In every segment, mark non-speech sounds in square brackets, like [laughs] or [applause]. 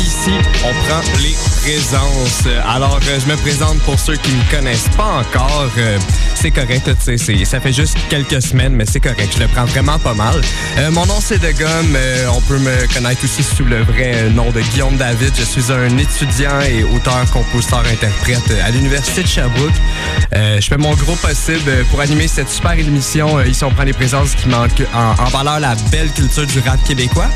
Ici, on prend les présences. Alors, euh, je me présente pour ceux qui me connaissent pas encore. Euh, c'est correct, ça fait juste quelques semaines, mais c'est correct. Je le prends vraiment pas mal. Euh, mon nom, c'est De. Euh, on peut me connaître aussi sous le vrai nom de Guillaume David. Je suis un étudiant et auteur, compositeur, interprète à l'Université de Sherbrooke. Euh, je fais mon gros possible pour animer cette super émission. Euh, ici, on prend les présences qui manquent en, valeur la belle culture du rap québécois.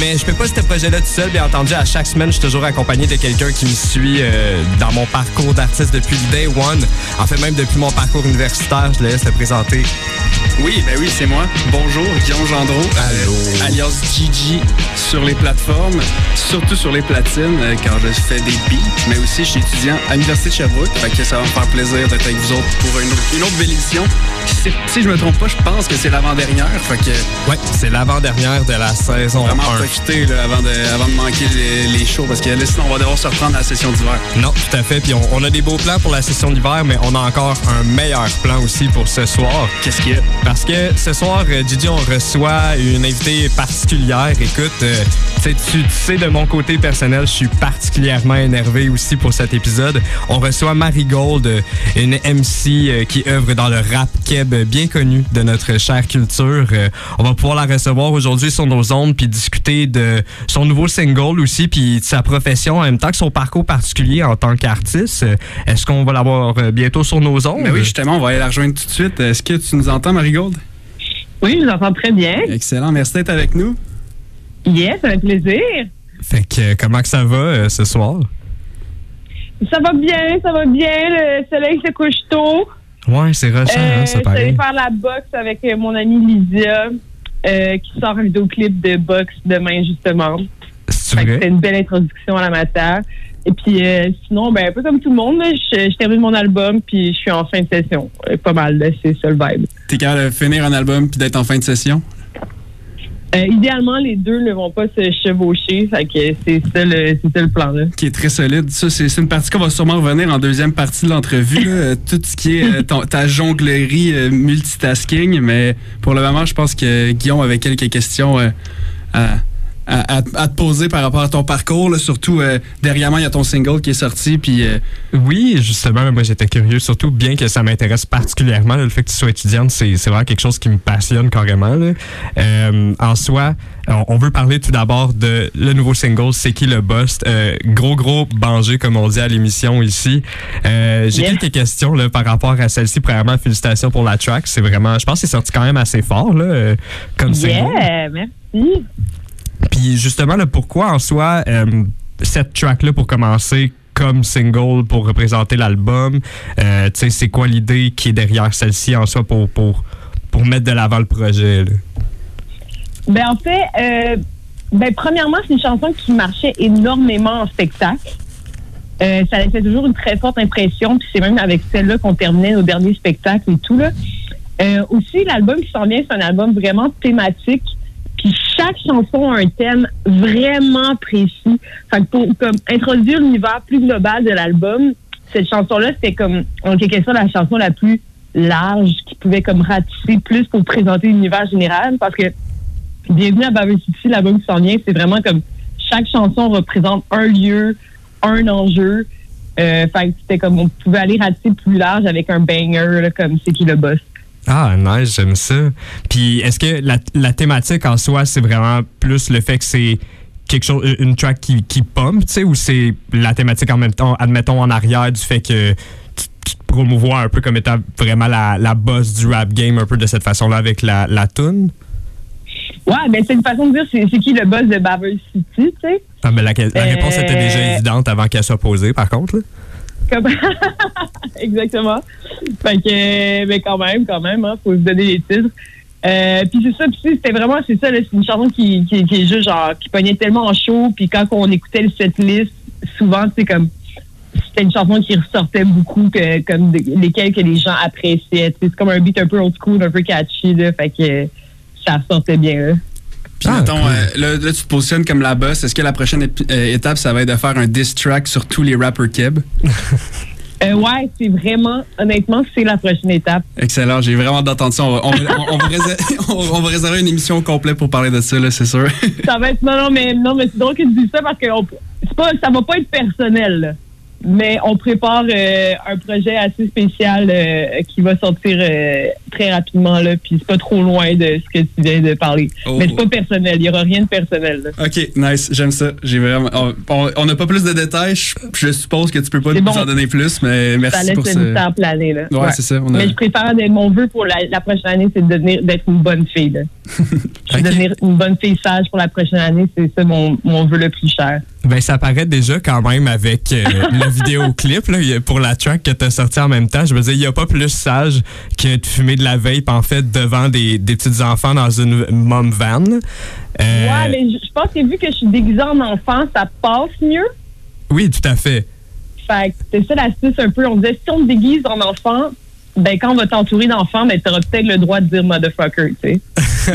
Mais je fais pas ce projet-là tout seul. Bien entendu, à chaque semaine, je suis toujours accompagné de quelqu'un qui me suit euh, dans mon parcours d'artiste depuis le day one. En fait, même depuis mon parcours universitaire, je laisse présenter. Oui, ben oui, c'est moi. Bonjour, Guillaume Gendreau, Allô. euh, alias Gigi sur les plateformes, surtout sur les platines, euh, car je fais des beats, mais aussi je suis étudiant à l'Université de Sherbrooke, fait que ça va me faire plaisir d'être avec vous autres pour une, une autre belle émission. Si, si je me trompe pas, je pense que c'est l'avant-dernière, fait que Ouais, c'est l'avant-dernière de la saison vraiment 1. profiter là, avant, de, avant de manquer les, les shows, parce que là, sinon on va devoir se reprendre à la session d'hiver. Non, tout à fait. Puis on, on a des beaux plans pour la session d'hiver, mais on a encore un meilleur plan aussi pour ce soir. Qu'est-ce qu'il y a? Parce que ce soir, euh, Gigi, on reçoit une invitée particulière. Écoute, euh, tu sais, de mon côté personnel, je suis particulièrement énervé aussi pour cet épisode. On reçoit Marie Gold, euh, une MC qui œuvre dans le rap keb bien connu de notre chère culture. Euh, on va pouvoir la recevoir aujourd'hui sur nos ondes puis discuter de son nouveau single aussi puis de sa profession en même temps que son parcours particulier en tant qu'artiste. Euh, Est-ce qu'on va l'avoir euh, bientôt sur nos ondes? Ben oui, justement, on va aller la rejoindre tout de suite. Est-ce que tu nous entends, Marigold? Oui, je vous entends très bien. Excellent, merci d'être avec nous. Yes, ça fait plaisir. Fait que euh, comment que ça va euh, ce soir? Ça va bien, ça va bien. Le soleil se couche tôt. Ouais, c'est rushant, Euh, hein, ça je suis allée paraît. faire la boxe avec euh, mon amie Lydia, euh, qui sort un vidéoclip de boxe demain, justement. C'était une belle introduction à la matière. Et puis, euh, sinon, ben, un peu comme tout le monde, je, je termine mon album, puis je suis en fin de session. Pas mal, là, c'est ça le vibe. T'es capable de finir un album puis d'être en fin de session? Euh, idéalement, les deux ne vont pas se chevaucher. Fait que c'est ça le, c'est ça le plan, là. qui est très solide. Ça, c'est c'est une partie qu'on va sûrement revenir en deuxième partie de l'entrevue. [laughs] Tout ce qui est euh, ton- ta jonglerie euh, multitasking. Mais pour le moment, je pense que Guillaume avait quelques questions euh, à, à- à- à te poser par rapport à ton parcours. là. Surtout, euh, derrière moi, il y a ton single qui est sorti. Puis, euh, Oui, justement, moi j'étais curieux, surtout bien que ça m'intéresse particulièrement, là, le fait que tu sois étudiante, c'est c'est vraiment quelque chose qui me passionne carrément. là. Euh, en soi, on, veut parler tout d'abord de le nouveau single, C'est qui le boss? Euh, gros, gros banger, comme on dit à l'émission ici. Euh, J'ai quelques questions là, par rapport à celle-ci. Premièrement, félicitations pour la track. C'est vraiment, je pense que c'est sorti quand même assez fort là, comme single. Merci. Puis justement, là, pourquoi en soi euh, cette track-là pour commencer comme single pour représenter l'album? Euh, c'est quoi l'idée qui est derrière celle-ci en soi pour, mettre de l'avant le projet? Ben en fait, euh, ben premièrement, c'est une chanson qui marchait énormément en spectacle. Ça laissait toujours une très forte impression, puis c'est même avec celle-là qu'on terminait nos derniers spectacles et tout là. Aussi, l'album qui s'en vient, c'est un album vraiment thématique. Puis chaque chanson a un thème vraiment précis. Fait que pour comme introduire l'univers plus global de l'album, cette chanson-là, c'était comme en quelque sorte la chanson la plus large qui pouvait comme ratisser plus pour présenter l'univers général. Parce que Bienvenue à Baver City, l'album qui s'en vient, c'est vraiment comme chaque chanson représente un lieu, un enjeu. Euh, fait que c'était comme on pouvait aller ratisser plus large avec un banger là, comme c'est qui le boss. Ah, nice, j'aime ça. Puis est-ce que la, la thématique en soi, c'est vraiment plus le fait que c'est quelque chose, une track qui, qui pompe, tu sais, ou c'est la thématique en même temps, admettons en arrière du fait que tu, tu te promouvois un peu comme étant vraiment la, la boss du rap game, un peu de cette façon-là avec la, la tune? Ouais, ben c'est une façon de dire c'est qui le boss de Baver City, tu sais? Ah, mais la, la Euh, réponse était déjà évidente avant qu'elle soit posée, par contre. là. [laughs] Exactement. Fait que, mais quand même, quand même, hein, faut se donner les titres. Euh, puis c'est ça, puis c'était vraiment, c'est ça, une chanson qui, qui, est juste genre, qui pognait tellement en chaud, puis quand on écoutait le setlist, souvent, c'est comme, c'était une chanson qui ressortait beaucoup, que, comme lesquelles que les gens appréciaient. C'est comme un beat un peu old school, un peu catchy, là, fait que ça ressortait bien, là. Puis Ah, mettons, cool. euh, là, là, tu te positionnes comme la boss. Est-ce que la prochaine euh, étape, ça va être de faire un diss track sur tous les rappers keb? [laughs] Euh, ouais, c'est vraiment, honnêtement, c'est la prochaine étape. Excellent, j'ai vraiment hâte d'entendre ça. On va, on va- on- on va réserver, [laughs] on- on va réserver une émission complète pour parler de ça, là, c'est sûr. ça va être non non mais non mais c'est drôle que tu dis ça parce que on- c'est pas ça va pas être personnel là. Mais on prépare euh, un projet assez spécial euh, qui va sortir euh, très rapidement là puis c'est pas trop loin de ce que tu viens de parler Oh. mais c'est pas personnel il y aura rien de personnel là. Ok, nice, j'aime ça. J'ai vraiment. On- n'a pas plus de détails. Je, je suppose que tu peux pas nous bon. en donner plus, mais ça merci laisse pour ça. planer là Ouais, Ouais. c'est ça. On a... mais je préfère mon vœu pour la, la prochaine année c'est de devenir d'être une bonne fille là. [laughs] Devenir une bonne fille sage pour la prochaine année c'est ça mon, mon vœu le plus cher Ben, ça paraît déjà quand même avec euh, le [laughs] vidéoclip là, pour la track que tu as sorti en même temps. Je veux dire, il n'y a pas plus sage que de fumer de la vape, en fait, devant des, des petits enfants dans une mom van. Euh, ouais mais je pense que vu que je suis déguisée en enfant ça passe mieux Oui, tout à fait. Fait que c'est ça l'astuce un peu. On disait, si on te déguise en enfant, ben quand on va t'entourer d'enfants, ben t'auras peut-être le droit de dire motherfucker, tu sais. [laughs]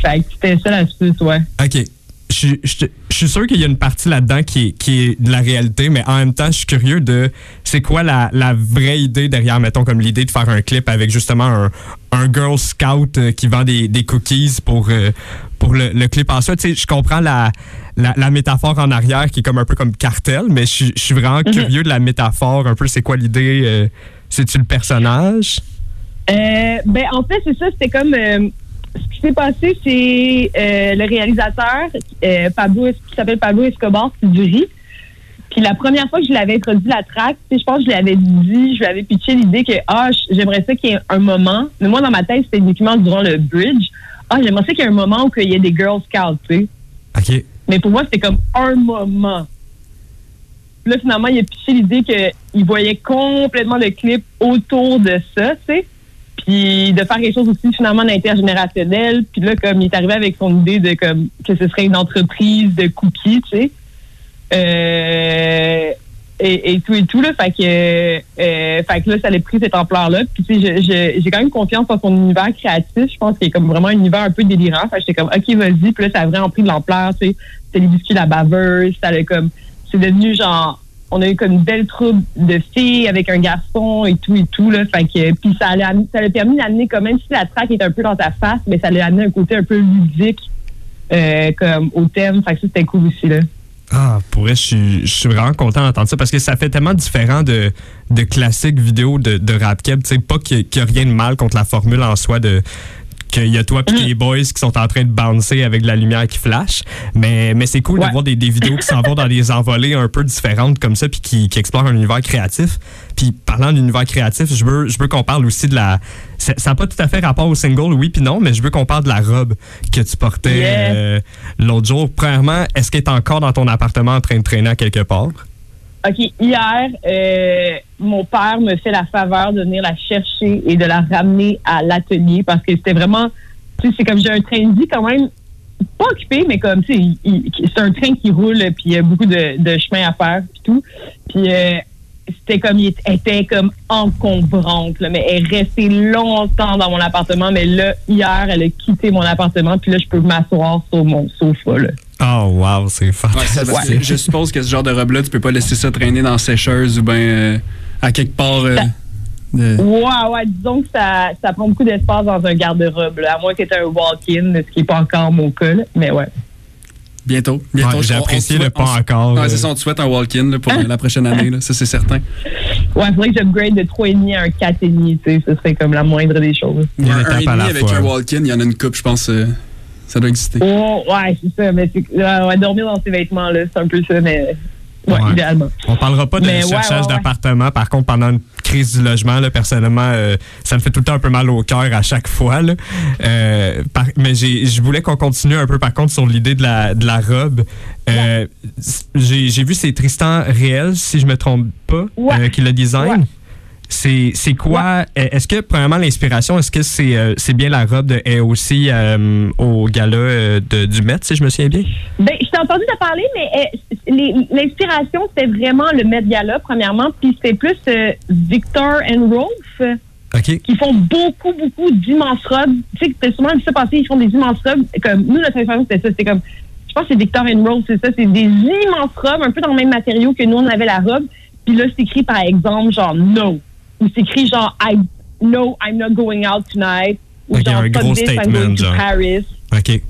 fait que c'était ça l'astuce, ouais. OK. Je, suis- je, je suis sûr qu'il y a une partie là-dedans qui est, qui est de la réalité, mais en même temps, je suis curieux de c'est quoi la, la vraie idée derrière, mettons, comme l'idée de faire un clip avec justement un, un Girl Scout euh, qui vend des, des cookies pour, euh, pour le, le clip en soi. Tu sais, je comprends la, la, la métaphore en arrière qui est comme un peu comme cartel, mais je, suis- je suis vraiment curieux de la métaphore, un peu c'est quoi l'idée. euh, C'est-tu le personnage? Euh, ben en fait, c'est ça, c'était comme euh, s'est passé, c'est euh, le réalisateur, euh, Pablo, qui s'appelle Pablo Escobar, c'est du riz. Puis la première fois que je l'avais introduit la track, je pense que je lui avais dit, je lui avais pitché l'idée que ah, j'aimerais ça qu'il y ait un moment. Mais moi, dans ma tête, c'était uniquement durant le bridge. Ah, j'aimerais ça qu'il y ait un moment où il y ait des Girl Scouts, tu sais. OK. Mais pour moi, c'était comme un moment. Puis Là, finalement, il a piché l'idée qu'il voyait complètement le clip autour de ça, tu sais. Puis de faire quelque chose aussi finalement d'intergénérationnel. Puis là, comme il est arrivé avec son idée de comme que ce serait une entreprise de cookies, tu sais. Euh, et, et tout et tout, là. Fait que, euh, fait que là, ça a pris cette ampleur-là. Puis tu sais, j'ai quand même confiance en son univers créatif. Je pense qu'il est comme vraiment un univers un peu délirant. Fait que j'étais comme, OK, vas-y. Puis là, ça a vraiment pris de l'ampleur, tu sais. C'était les biscuits la baveuse. Ça a comme, c'est devenu genre, on a eu comme une belle troupe de filles avec un garçon et tout et tout, là. Puis ça a, ça a permis d'amener, comme même si la track est un peu dans ta face, mais ça l'a amené un côté un peu ludique, euh, comme au thème. Fait que ça, c'était cool aussi, là. Ah, pour vrai, je suis, je suis vraiment content d'entendre ça parce que ça fait tellement différent de, de classiques vidéos de, de rap keb. Tu sais, pas qu'il n'y a rien de mal contre la formule en soi de qu'il y a toi et tes boys qui sont en train de bouncer avec de la lumière qui flash. Mais, mais c'est cool Ouais. de voir des, des vidéos qui s'en vont dans des envolées un peu différentes comme ça puis qui, qui explorent un univers créatif. Puis parlant d'univers créatif, je veux, je veux qu'on parle aussi de la... Ça n'a pas tout à fait rapport au single, oui puis non, mais je veux qu'on parle de la robe que tu portais Yeah. euh, l'autre jour. Premièrement, est-ce qu'elle est encore dans ton appartement en train de traîner à quelque part? OK, hier, euh, mon père me fait la faveur de venir la chercher et de la ramener à l'atelier parce que c'était vraiment, tu sais, c'est comme j'ai un train de vie quand même pas occupé, mais comme, tu sais, c'est un train qui roule puis il y a beaucoup de, de chemin à faire puis tout. Puis euh, c'était comme, il était- comme encombrante, mais elle est restée longtemps dans mon appartement, mais là, hier, elle a quitté mon appartement puis là, je peux m'asseoir sur mon sofa, là. Oh, wow, c'est Ouais, ça, fantastique. parce que Je suppose que ce genre de robe-là, tu peux pas laisser ça traîner dans la sécheuse ou bien euh, à quelque part. euh, de- Ouais, ouais, disons que ça, ça prend beaucoup d'espace dans un garde-robe, là, à moins que tu un walk-in, ce qui n'est pas encore mon cas, là, mais ouais. Bientôt. bientôt Ouais, J'ai apprécié le pas encore. Ouais, euh, c'est ça, on te souhaite un walk-in pour la prochaine année, là, ça c'est certain. Ouais, il faudrait que j'upgrade de 3,5 à un 4,5, tu sais, ce serait comme la moindre des choses. Une un, étape un et à demi avec fois. un walk-in, il y en a une coupe, je pense. euh, ça doit exister. Oh, ouais, c'est ça, mais c'est, ouais, dormir dans ses vêtements, là, c'est un peu ça, mais Ouais, Ouais. idéalement. On parlera pas de Mais cherchage d'appartement. Par contre, pendant une crise du logement, là, personnellement, euh, ça me fait tout le temps un peu mal au cœur à chaque fois. là. Euh, par- mais j'ai- je voulais qu'on continue un peu, par contre, sur l'idée de la, de la robe. Euh, J'ai j'ai vu c'est Tristan Réel, si je me trompe pas, euh, qui le design. C'est c'est quoi? euh, Est-ce que, premièrement, l'inspiration, est-ce que c'est euh, c'est bien la robe de aussi au gala euh, de, du Met, si je me souviens bien? Ben, je t'ai entendu te parler, mais euh, les- l'inspiration, c'était vraiment le Met Gala, premièrement, puis c'était plus euh, Victor and Rolf euh, qui font beaucoup, beaucoup d'immenses robes. Tu sais, t'as souvent vu ça passer, ils font des immenses robes. Comme, nous, notre inspiration, c'était ça. C'était comme, je pense que c'est Victor and Rolf, c'est ça. C'est des immenses robes, un peu dans le même matériau que nous, on avait la robe. Puis là, c'est écrit, par exemple, genre, no. Ou c'est écrit, genre, I, no, I'm not going out tonight. Ou Ok, genre, un gros this, I'm statement, going to genre. Paris.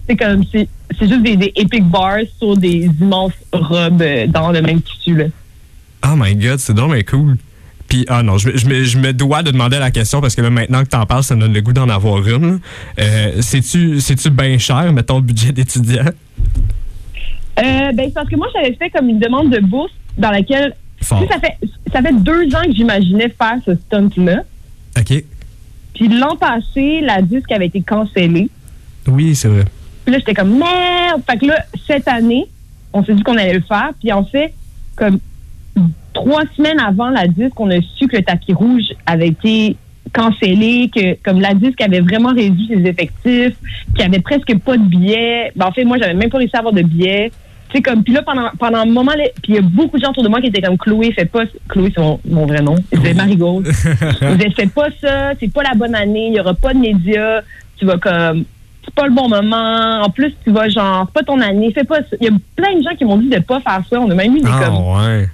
C'est comme, c'est juste des, des epic bars sur des immenses robes euh, dans le même tissu, là. Oh my god, c'est mais cool. Puis, ah non, je, me- je je me dois de demander la question parce que là, maintenant que t'en parles, ça me donne le goût d'en avoir une. Euh, C'est-tu c'est-tu bien cher, mettons, le budget d'étudiant? Euh, ben, c'est parce que moi, j'avais fait comme une demande de bourse dans laquelle, Fort. ça fait, ça fait deux ans que j'imaginais faire ce stunt-là. OK. Puis l'an passé, la disque avait été cancellée. Oui, c'est vrai. Puis là, j'étais comme merde. Fait que là, cette année, on s'est dit qu'on allait le faire. Puis en fait, comme trois semaines avant la disque, on a su que le tapis rouge avait été cancellé, que comme la disque avait vraiment réduit ses effectifs, qu'il y avait presque pas de billets. Ben, en fait, moi, j'avais même pas réussi à avoir de billets. Tu sais, comme, puis là, pendant, pendant un moment, puis il y a beaucoup de gens autour de moi qui étaient comme Chloé, fais pas, Chloé, c'est mon, mon vrai nom. C'est [laughs] Marigold. Ils disaient, fais pas ça, c'est pas la bonne année, il y aura pas de médias, tu vas comme, c'est pas le bon moment, en plus, tu vas genre, c'est pas ton année, fais pas ça. Il y a plein de gens qui m'ont dit de pas faire ça. On a même eu des Ah, comme, ouais.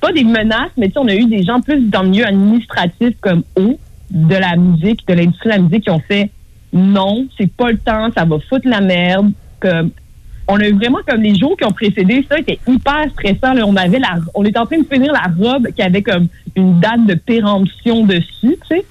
pas des menaces, mais tu sais, on a eu des gens plus dans le milieu administratif comme eux, de la musique, de l'industrie de la musique, qui ont fait non, c'est pas le temps, ça va foutre la merde. Comme, on a eu vraiment comme les jours qui ont précédé, ça était hyper stressant. là. On avait la, on était en train de finir la robe qui avait comme une date de péremption dessus, tu sais.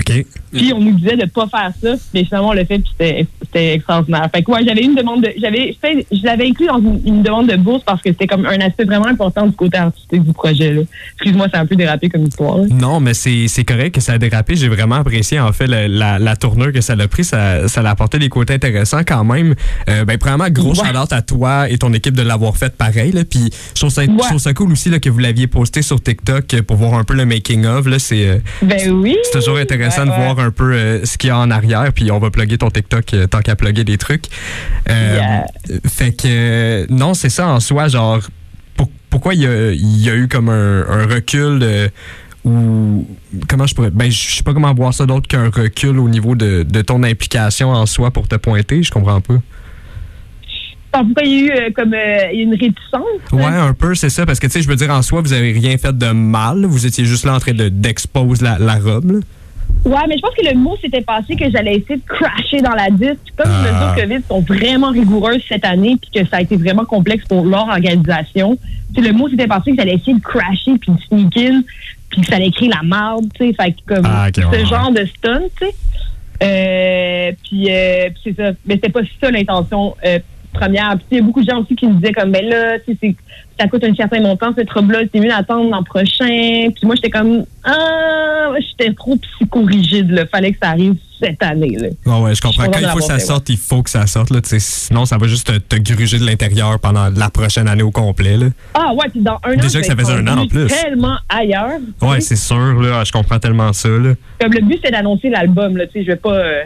OK. Puis on nous disait de pas faire ça, mais finalement on l'a fait, puis c'était extraordinaire. Fait que ouais, j'avais une demande de, j'avais fait, je l'avais inclus dans une, une demande de bourse parce que c'était comme un aspect vraiment important du côté artistique du projet. là. Excuse-moi, c'est un peu dérapé comme histoire. là. Non, mais c'est correct que ça a dérapé. J'ai vraiment apprécié, en fait, la, la, la tournure que ça a pris. Ça, ça a apporté des côtés intéressants quand même. Euh, ben, premièrement, gros Ouais. à toi et ton équipe de l'avoir fait pareil. Là. Puis, je trouve, ça, je trouve ça cool aussi là, que vous l'aviez posté sur TikTok pour voir un peu le making-of. là. C'est euh, Ben oui. c'est toujours intéressant Ouais, de voir un peu euh, ce qu'il y a en arrière. Puis, on va plugger ton TikTok euh, tant qu'à plugger des trucs. Euh, Yeah. Fait que, non, c'est ça en soi. Genre, pour- pourquoi il y a, il y a eu comme un, un recul de- ou comment je pourrais ben je sais pas comment voir ça d'autre qu'un recul au niveau de, de ton implication en soi pour te pointer je comprends pas Alors, pourquoi il y a eu euh, comme euh, une réticence? ouais un peu c'est ça parce que tu sais je veux dire en soi vous avez rien fait de mal vous étiez juste là en train de d'exposer la, la robe là. Ouais, mais je pense que le mot s'était passé que j'allais essayer de crasher dans la disque. Comme les Ah. mesures COVID sont vraiment rigoureuses cette année, puis que ça a été vraiment complexe pour leur organisation. Le mot s'était passé que j'allais essayer de crasher puis de sneak in, puis que ça allait écrire la marde, tu sais. Fait que comme Ah, ce ouais, genre de stunt, tu sais. Euh, puis euh, c'est ça. Mais c'était pas ça l'intention euh, première. Puis il y a beaucoup de gens aussi qui me disaient comme, ben là, ça coûte un certain montant, cette robe-là, c'est mieux d'attendre l'an prochain. Puis moi, j'étais comme, ah, j'étais trop psychorigide, là. Fallait que ça arrive cette année, là. Ouais, ouais, je comprends. Quand il faut que ça sorte, il faut que ça sorte. Là, sinon, ça va juste te, te gruger de l'intérieur pendant la prochaine année au complet. Là. Ah ouais, puis dans un an, Déjà que ça faisait un an en plus. tellement ailleurs. Ouais, c'est sûr. Là, je comprends tellement ça. Là. Comme le but, c'est d'annoncer l'album, là. Tu sais, je vais pas. Euh,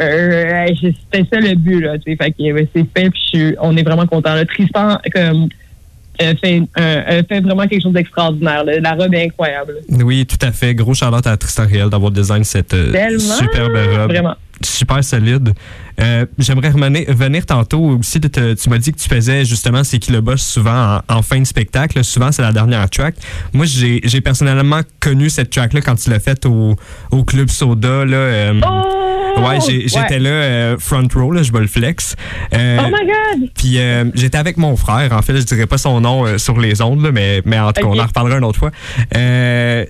euh, c'était ça le but, là. Tu sais, fait que c'est fait, puis je on est vraiment content. Tristan, comme. euh, fait, euh, fait vraiment quelque chose d'extraordinaire. La robe est incroyable. Oui, tout à fait. Gros Charlotte à Tristan Riel d'avoir design cette euh, superbe robe. Vraiment. Super solide. Euh, J'aimerais revenir, venir tantôt aussi. de te- tu m'as dit que tu faisais justement C'est qui le boss souvent en, en fin de spectacle. Souvent, c'est la dernière track. Moi, j'ai personnellement connu cette track-là quand tu l'as faite au, au Club Soda. Là, Oh! Ouais, j'ai- j'étais Ouais. là, euh, front row, là, je vais le flex. Euh, Oh my God! puis euh, j'étais avec mon frère. En fait, je dirais pas son nom euh, sur les ondes, là, mais, mais en tout cas, on en reparlera une autre fois.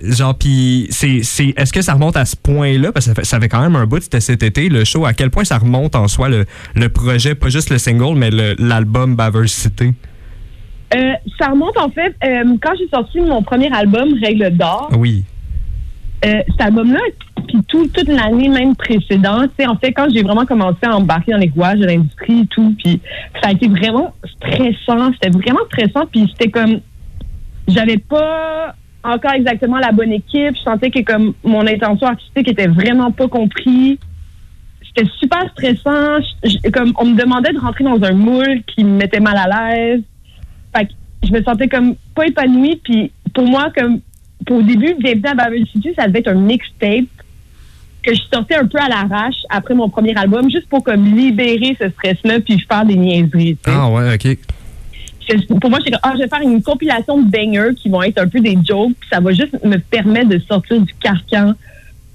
Genre, puis c'est, c'est, est-ce que ça remonte à ce point-là? Parce que ça fait, ça fait quand même un bout, c'était cet été, le show. À quel point ça remonte en soi, le, le projet, pas juste le single, mais le- l'album Baver City? Ça remonte en fait quand j'ai sorti mon premier album Règle d'or. Oui. Euh, cet album-là, puis tout, toute l'année même précédente, en fait, quand j'ai vraiment commencé à embarquer dans les rouages de l'industrie et tout, puis ça a été vraiment stressant. C'était vraiment stressant, puis c'était comme, j'avais pas encore exactement la bonne équipe. Je sentais que comme mon intention artistique était vraiment pas compris. C'était super stressant. Comme on me demandait de rentrer dans un moule qui me mettait mal à l'aise. Fait que je me sentais comme pas épanouie. Puis pour moi, comme au début, Bienvenue à Babel City, ça devait être un mixtape que je sortais un peu à l'arrache après mon premier album, juste pour comme libérer ce stress-là puis faire des niaiseries. tu sais. Ah ouais, ok. Je- pour moi, comme, ah, je vais faire une compilation de bangers qui vont être un peu des jokes, puis ça va juste me permettre de sortir du carcan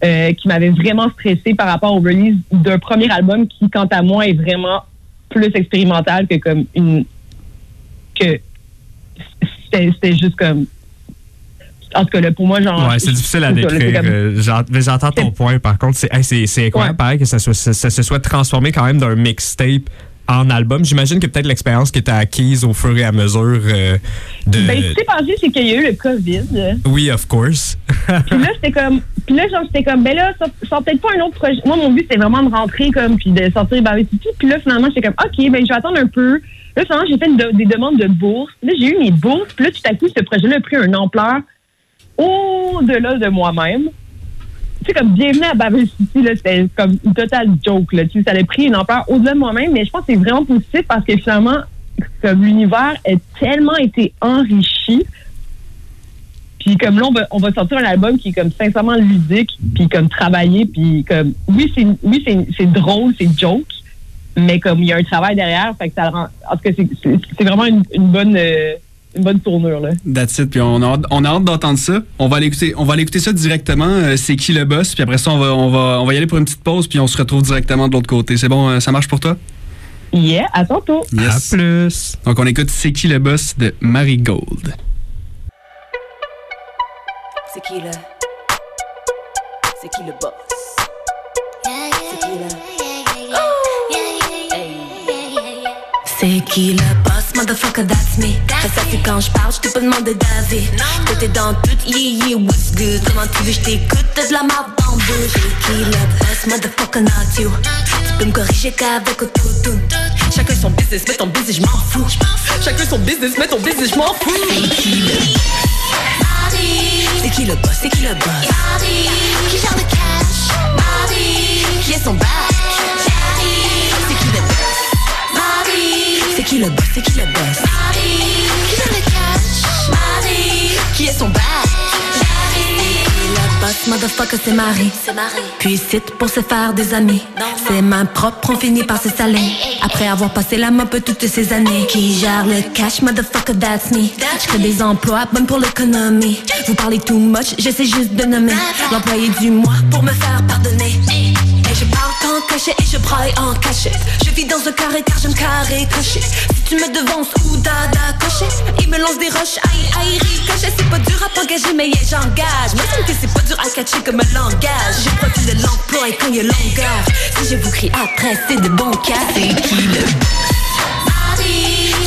euh, qui m'avait vraiment stressé par rapport au release d'un premier album qui, quant à moi, est vraiment plus expérimental que comme une. que c'était juste comme. En tout cas, là, pour moi, genre. Ouais, c'est difficile à décrire. comme- euh, mais J'entends ton point, par contre. C'est hey, incroyable, Ouais. pareil, que ça, soit, ça, ça se soit transformé quand même d'un mixtape en album. J'imagine que peut-être l'expérience qui était acquise au fur et à mesure euh, de... Ben, ce qui s'est passé, c'est qu'il y a eu le COVID. oui, of course. Puis là, c'était comme. Puis là, genre, j'étais comme, ben là, sort, sort peut-être pas un autre projet. Moi, mon but, c'était vraiment de rentrer, comme, puis de sortir Barry City. Puis là, finalement, j'étais comme, OK, ben, je vais attendre un peu. Là, finalement, j'ai fait de- des demandes de bourse. Là, j'ai eu mes bourses. Puis là, tout à coup, ce projet-là a pris une ampleur au-delà de moi-même. Tu sais, comme, bienvenue à Babel City, c'était comme une totale joke, là. Tu sais, ça a pris une ampleur au-delà de moi-même. Mais je pense que c'est vraiment positif parce que finalement, comme l'univers a tellement été enrichi. Puis comme là, on va, on va sortir un album qui est comme sincèrement ludique, puis comme travaillé, puis comme oui, c'est oui, drôle, c'est joke, mais comme il y a un travail derrière, fait que ça rend. En tout cas, c'est- vraiment une, une bonne euh, une bonne tournure là. That's it. Puis on a, hâte- on a hâte d'entendre ça. On va aller écouter, on va aller écouter ça directement. Euh, c'est qui le boss? Puis après ça, on va, on, va, on va y aller pour une petite pause, puis on se retrouve directement de l'autre côté. C'est bon? euh, ça marche pour toi? Yeah, à tantôt. À plus. Donc on écoute C'est qui le boss de Marie Gold. C'est qui le. C'est qui le boss? C'est qui le. C'est qui le boss, motherfucker, that's me. Ça, ça quand je parle, je t'ai pas demandé d'avis. Côté dans tout, yeah, yeah, what's good? Comment tu veux, je t'écoute, t'as de la marde dans le qui le boss, motherfucker, not you. Tu peux me corriger qu'avec autotune. Chacun son business, mais ton business, je m'en fous. Chacun son business, mais ton business, je m'en fous. C'est qui le C'est qui le boss, c'est qui le boss Qui gère le cash Qui est son back qui le boss, c'est qui le boss Qui gère le cash Qui est son Le boss, motherfucker, c'est Marie. Puis c'est pour se faire des amis. C'est main propre, on finit par se saler. Après avoir passé la peu toutes ces années. Qui gère le cash, motherfucker, that's me. Je crée des emplois, bonnes pour l'économie. Vous parlez too much, j'essaie juste de nommer. L'employé du mois pour me faire pardonner. Cachet et je braille en cachette. Je vis dans un carré car j'aime carré coché. Si tu me devances ou dada coché, il me lance des roches, aïe aïe ricochet. C'est pas dur à t'engager, mais yeah, j'engage. Semble que c'est pas dur à catcher comme un langage. Je profite de l'emploi et quand il y a longueur. Si je vous crie après, c'est de bon cas. C'est qui le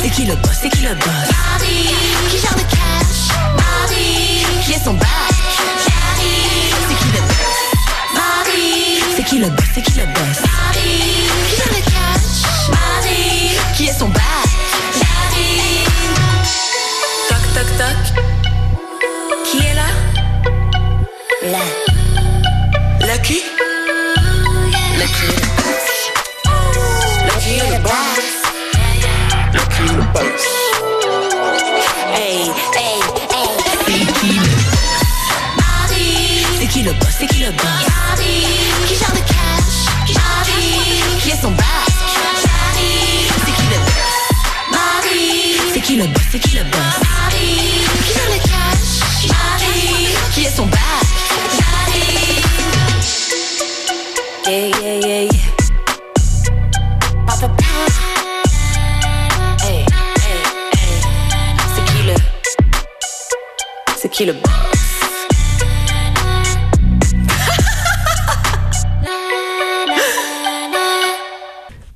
C'est qui le boss, c'est qui le boss? Qui gère le cash Qui est son back qui le boss, c'est qui le boss Qui gère le cash Qui est son back Toc toc toc. Qui est là? Là Lucky Lucky Lucky le boss. Lucky le boss. Hey, hey, hey. C'est qui le C'est qui le boss, c'est qui le boss? Qui qui le c'est qui le boss Qui le Qui est son back Yeah, yeah, yeah, yeah. Papa Hey, hey, C'est qui le C'est qui le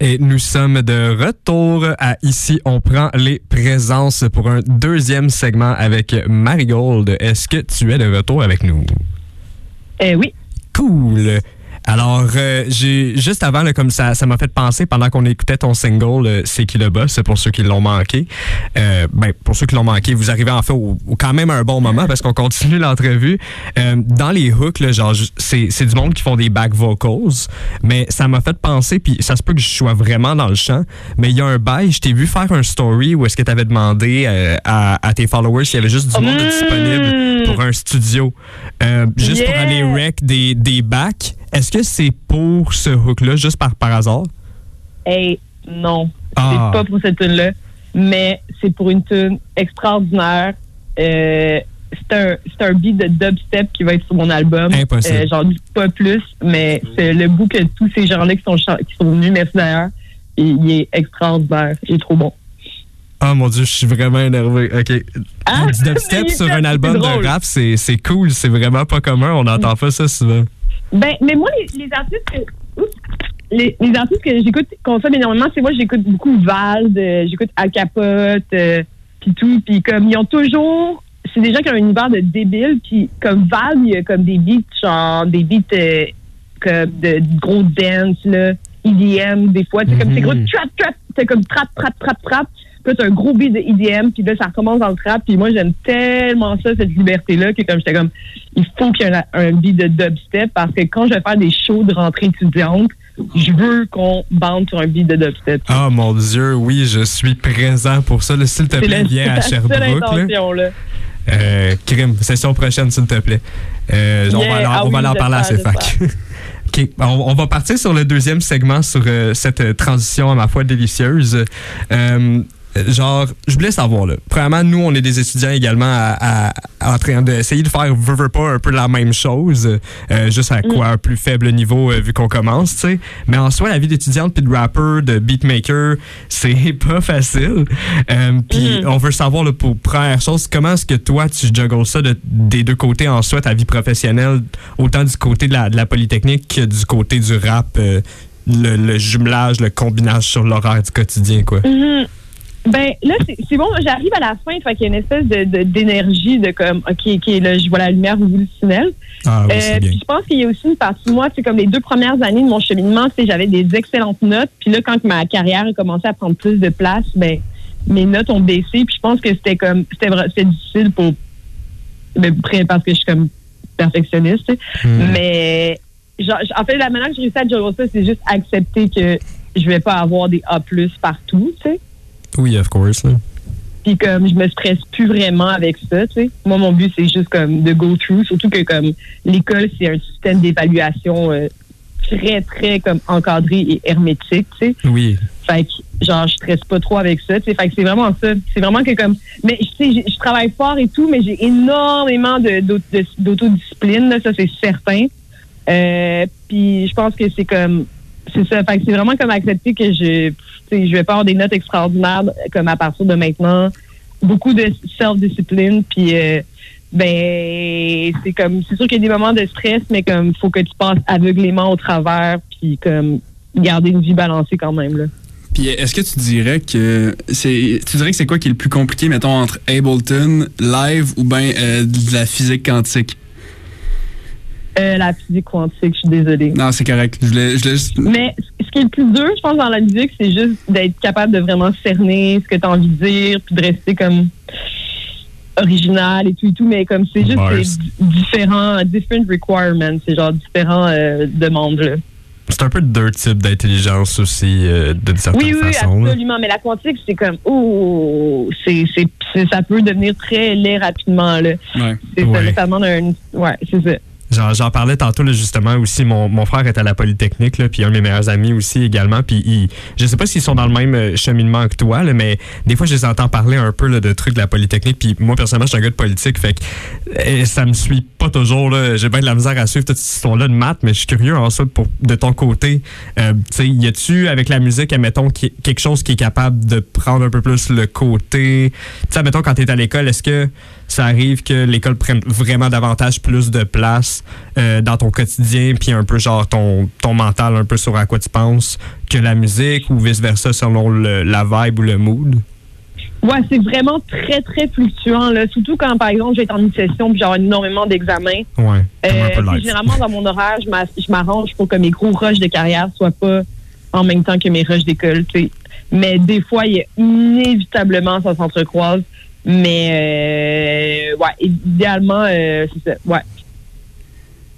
Et nous sommes de retour à Ici, on prend les présences pour un deuxième segment avec Marigold. Est-ce que tu es de retour avec nous? Eh oui. Cool. Alors, euh, j'ai juste avant, là, comme ça, ça m'a fait penser pendant qu'on écoutait ton single, euh, c'est qui le boss, pour ceux qui l'ont manqué. Euh, ben, pour ceux qui l'ont manqué, vous arrivez en fait au, au quand même un bon moment parce qu'on continue l'entrevue. Euh, dans les hooks, là, genre, c'est c'est du monde qui font des back vocals, mais ça m'a fait penser, puis ça se peut que je sois vraiment dans le champ, mais il y a un bail, je t'ai vu faire un story où est-ce que tu avais demandé euh, à, à tes followers s'il y avait juste du monde disponible pour un studio, euh, juste pour aller rec des, des backs. Est-ce que c'est pour ce hook-là, juste par, par hasard? Hey, non. Ah. C'est pas pour cette tune-là, mais c'est pour une tune extraordinaire. Euh, c'est un, un beat de dubstep qui va être sur mon album. Impossible. Euh, J'en dis pas plus, mais c'est le bout que tous ces gens-là qui sont, qui sont venus, merci d'ailleurs, il est extraordinaire. Il est trop bon. Oh mon dieu, je suis vraiment énervé. OK. Ah, du dubstep mais sur un album de rap, c'est c'est cool, c'est vraiment pas commun, on n'entend pas ça souvent. Ben, mais moi, les, les artistes que. oups, les, les artistes que j'écoute, consomme énormément, c'est moi, j'écoute beaucoup Vald, euh, j'écoute Al Capote, euh, puis tout. Puis comme, ils ont toujours. C'est des gens qui ont un univers de débile. Puis comme Vald, il y a comme des beats, genre, des beats euh, comme de, de gros dance, là, EDM, des fois. Sais, comme c'est gros trap, trap, c'est comme trap, trap, trap, trap. Puis un gros beat de EDM, puis là, ça recommence dans le trap. Puis moi, j'aime tellement ça, cette liberté-là, que comme j'étais comme, il faut qu'il y ait un, un beat de dubstep, parce que quand je vais faire des shows de rentrée étudiante, je veux qu'on bande sur un beat de dubstep. Oh mon dieu, oui, je suis présent pour ça. S'il te plaît, la, viens à [laughs] Sherbrooke. là. Euh, crime, session prochaine, s'il te plaît. Euh, on va, aller- ah on va oui, aller en parler à j'espère, CFAC. [laughs] OK, on, on va partir sur le deuxième segment sur euh, cette euh, transition à ma foi délicieuse. Euh, genre, je voulais savoir, là. Premièrement, nous, on est des étudiants également à, à- en train d'essayer de faire, veux, veux pas, un peu la même chose, euh, juste à quoi, un plus faible niveau euh, vu qu'on commence, tu sais. Mais en soi, la vie d'étudiante puis de rapper, de beatmaker, [laughs] c'est pas facile. Euh, puis on veut savoir, là, pour première chose, comment est-ce que toi, tu juggles ça de- des deux côtés en soi, ta vie professionnelle, autant du côté de la, de la polytechnique que du côté du rap, euh, le, le jumelage, le combinage sur l'horaire du quotidien, quoi? Mhm. Ben là, c'est bon, j'arrive à la fin, fait qu'il y a une espèce de de- d'énergie de, comme, OK, OK, là, je vois la lumière au bout du tunnel. Ah oui, Euh, puis je pense qu'il y a aussi une partie de moi, c'est comme les deux premières années de mon cheminement, c'est j'avais des excellentes notes. Puis là, quand ma carrière a commencé à prendre plus de place, ben mes notes ont baissé. Puis je pense que c'était comme c'était difficile pour ben, parce que je suis comme perfectionniste. Hmm. Mais genre, en fait, la manière que j'ai réussi à gérer ça, c'est juste accepter que je vais pas avoir des A partout, tu sais. Oui, of course. là. Puis comme je me stresse plus vraiment avec ça, tu sais. Moi, mon but, c'est juste comme de go through. Surtout que comme l'école, c'est un système d'évaluation euh, très, très comme encadré et hermétique, tu sais. Oui. Fait que, genre, je stresse pas trop avec ça, tu sais. Fait que c'est vraiment ça. C'est vraiment que comme... Mais, tu sais, je travaille fort et tout, mais j'ai énormément de- d'aut- de- d'autodiscipline, là, ça, c'est certain. Euh, puis je pense que c'est comme... C'est ça. Fait c'est vraiment comme accepter que je... Je vais pas avoir des notes extraordinaires comme à partir de maintenant. Beaucoup de self-discipline, puis... euh, ben c'est comme c'est sûr qu'il y a des moments de stress mais comme faut que tu passes aveuglément au travers puis comme garder une vie balancée quand même là. Puis est-ce que tu dirais que c'est tu dirais que c'est quoi qui est le plus compliqué mettons entre Ableton live ou euh, de la physique quantique? Euh, la physique quantique, je suis désolée. Non, c'est correct. Je voulais, je voulais juste Mais ce qui est le plus dur, je pense, dans la musique, c'est juste d'être capable de vraiment cerner ce que tu as envie de dire, puis de rester comme original et tout et tout, mais comme c'est juste des différents, different requirements, c'est genre différents euh, demandes. Là. C'est un peu deux types d'intelligence aussi, euh, de certaine Oui, oui, façon. absolument. Mais la quantique, c'est comme, oh, c'est, c'est, c'est- ça peut devenir très laid rapidement. Là. ouais. C'est ça, Ouais. là, ça demande un. Ouais, c'est ça. J'en, parlais tantôt là, justement aussi. Mon, mon frère est à la Polytechnique, là, puis un de mes meilleurs amis aussi également. Puis il, je sais pas s'ils sont dans le même euh, cheminement que toi, là, mais des fois je les entends parler un peu là, de trucs de la Polytechnique. Puis moi personnellement, je suis un gars de politique, fait que euh, ça me suit pas toujours. J'ai bien de la misère à suivre toute cette histoire-là de maths, mais je suis curieux ensuite pour de ton côté. Euh, tu y a-tu avec la musique, admettons, qui- quelque chose qui est capable de prendre un peu plus le côté. Tu sais, admettons quand t'es à l'école, est-ce que ça arrive que l'école prenne vraiment davantage plus de place euh, dans ton quotidien, puis un peu genre ton, ton mental, un peu sur à quoi tu penses, que la musique ou vice-versa selon le- la vibe ou le mood? Ouais, c'est vraiment très, très fluctuant. Là. Surtout quand, par exemple, j'ai en une session puis j'ai énormément d'examens. Ouais, Euh, généralement, dans mon horaire, je m'arrange pour que mes gros rushs de carrière soient pas en même temps que mes rushs d'école. tu sais. Mais des fois, il y a inévitablement, ça s'entrecroise. Mais, euh, ouais, idéalement, euh, c'est ça. Ouais.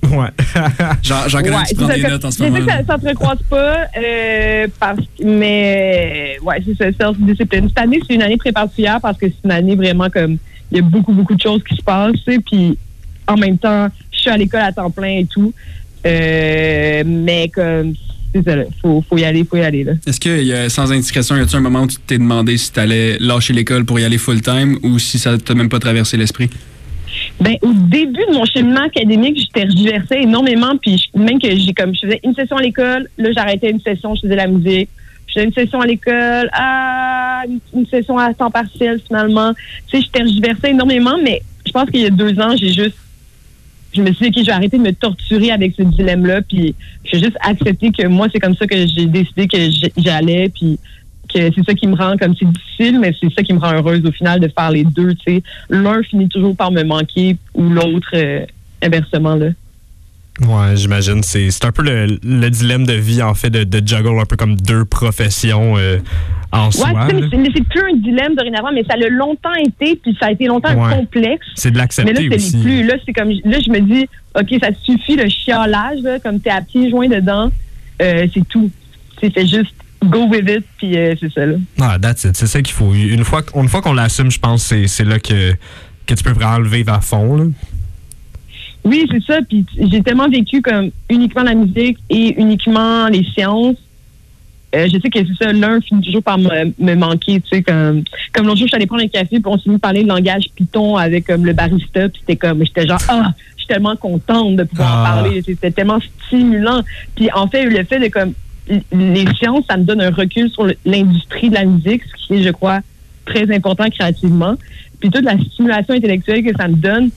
Ouais. [laughs] J'en Ouais, qui prend c'est des ça, notes en ce moment. que ça, ça s'entrecroise pas, euh, parce, mais, ouais, c'est ça, self-discipline. Cette année, c'est une année très particulière parce que c'est une année vraiment comme, il y a beaucoup, beaucoup de choses qui se passent, tu sais, puis en même temps, je suis à l'école à temps plein et tout. Euh, mais comme, c'est ça, là, faut, faut y aller, faut y aller, là. Est-ce que, y a- sans indiscrétion, y a-tu un moment où tu t'es demandé si t'allais lâcher l'école pour y aller full-time ou si ça t'a même pas traversé l'esprit? Ben, au début de mon cheminement académique, je tergiversais énormément, puis même que j'ai comme je faisais une session à l'école, là j'arrêtais une session, je faisais la musique. Je faisais une session à l'école, ah, une, une session à temps partiel finalement. Tu sais, je tergiversais énormément, mais je pense qu'il y a deux ans, j'ai juste je me suis dit, OK, je vais arrêter de me torturer avec ce dilemme-là, puis je vais juste accepter que moi, c'est comme ça que j'ai décidé que j'allais, puis que c'est ça qui me rend comme c'est difficile, mais c'est ça qui me rend heureuse au final de faire les deux, tu sais. L'un finit toujours par me manquer ou l'autre euh, inversement, là. Ouais, j'imagine. C'est c'est un peu le, le dilemme de vie, en fait, de, de juggle un peu comme deux professions euh, en Ouais, soi. tu sais, mais c'est- mais c'est plus un dilemme dorénavant, mais ça l'a longtemps été, puis ça a été longtemps Ouais. complexe. C'est de Mais là, l'accepter c'est aussi. plus. Là, c'est comme, là, je me dis, OK, ça suffit le chiolage, là, comme t'es à pieds joints dedans, euh, c'est tout. C'est fait juste go with it, puis euh, c'est ça, là. Ah, that's it. C'est ça qu'il faut. Une fois, une fois qu'on l'assume, je pense que c'est- c'est là que, que tu peux vraiment le vivre à fond. Là. Oui, c'est ça. Puis j'ai tellement vécu comme uniquement la musique et uniquement les sciences. Euh, je sais que c'est ça, l'un finit toujours par me, me manquer, tu sais, comme, comme l'autre jour, je suis allée prendre un café, puis on s'est mis à parler de langage Python avec comme le barista, puis c'était comme, j'étais genre, ah, je suis tellement contente de pouvoir en Ah. parler, c'était tellement stimulant. Puis en fait, le fait de comme, les sciences, ça me donne un recul sur l'industrie de la musique, ce qui est, je crois, très important créativement. Puis toute la stimulation intellectuelle que ça me donne,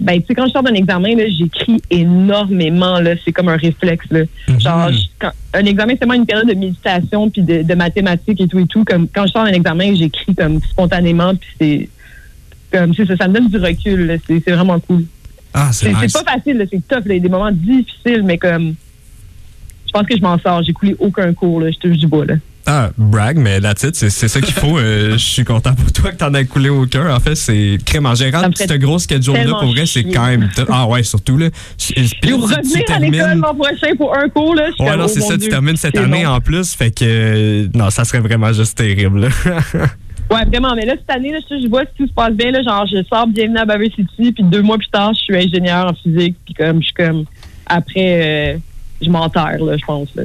ben, tu sais, quand je sors d'un examen, là, j'écris énormément, là. C'est comme un réflexe, là. Genre, je- quand- un examen, c'est vraiment une période de méditation puis de, de mathématiques et tout et tout. Comme, quand je sors d'un examen, j'écris comme spontanément puis c'est, comme, ça, ça me donne du recul. C'est, vraiment cool. Ah, c'est C'est, nice. pas facile. C'est tough, là. Il y a des moments difficiles, mais comme, je pense que je m'en sors. J'ai coulé aucun cours, là. Je touche du bois, là. Ah, brag, mais that's it. C'est c'est ça qu'il faut. Euh, [laughs] je suis content pour toi que t'en aies coulé au cœur. En fait, c'est crème en gérant. Cette grosse schedule-là, pour vrai, c'est quand même. Ah, ouais, surtout, là. Puis revenir à termines- l'école l'an prochain pour un cours, là. Ouais, non, oh c'est mon ça. Tu termines cette année en plus. Fait que. euh, non, ça serait vraiment juste terrible. là. [laughs] Ouais, vraiment. Mais là, cette année, là, je, je vois si tout se passe bien. Là, genre, je sors bienvenue à Baver City, puis deux mois plus tard, je suis ingénieur en physique, puis comme, je suis comme, après, euh, je m'enterre, là, je pense. Là.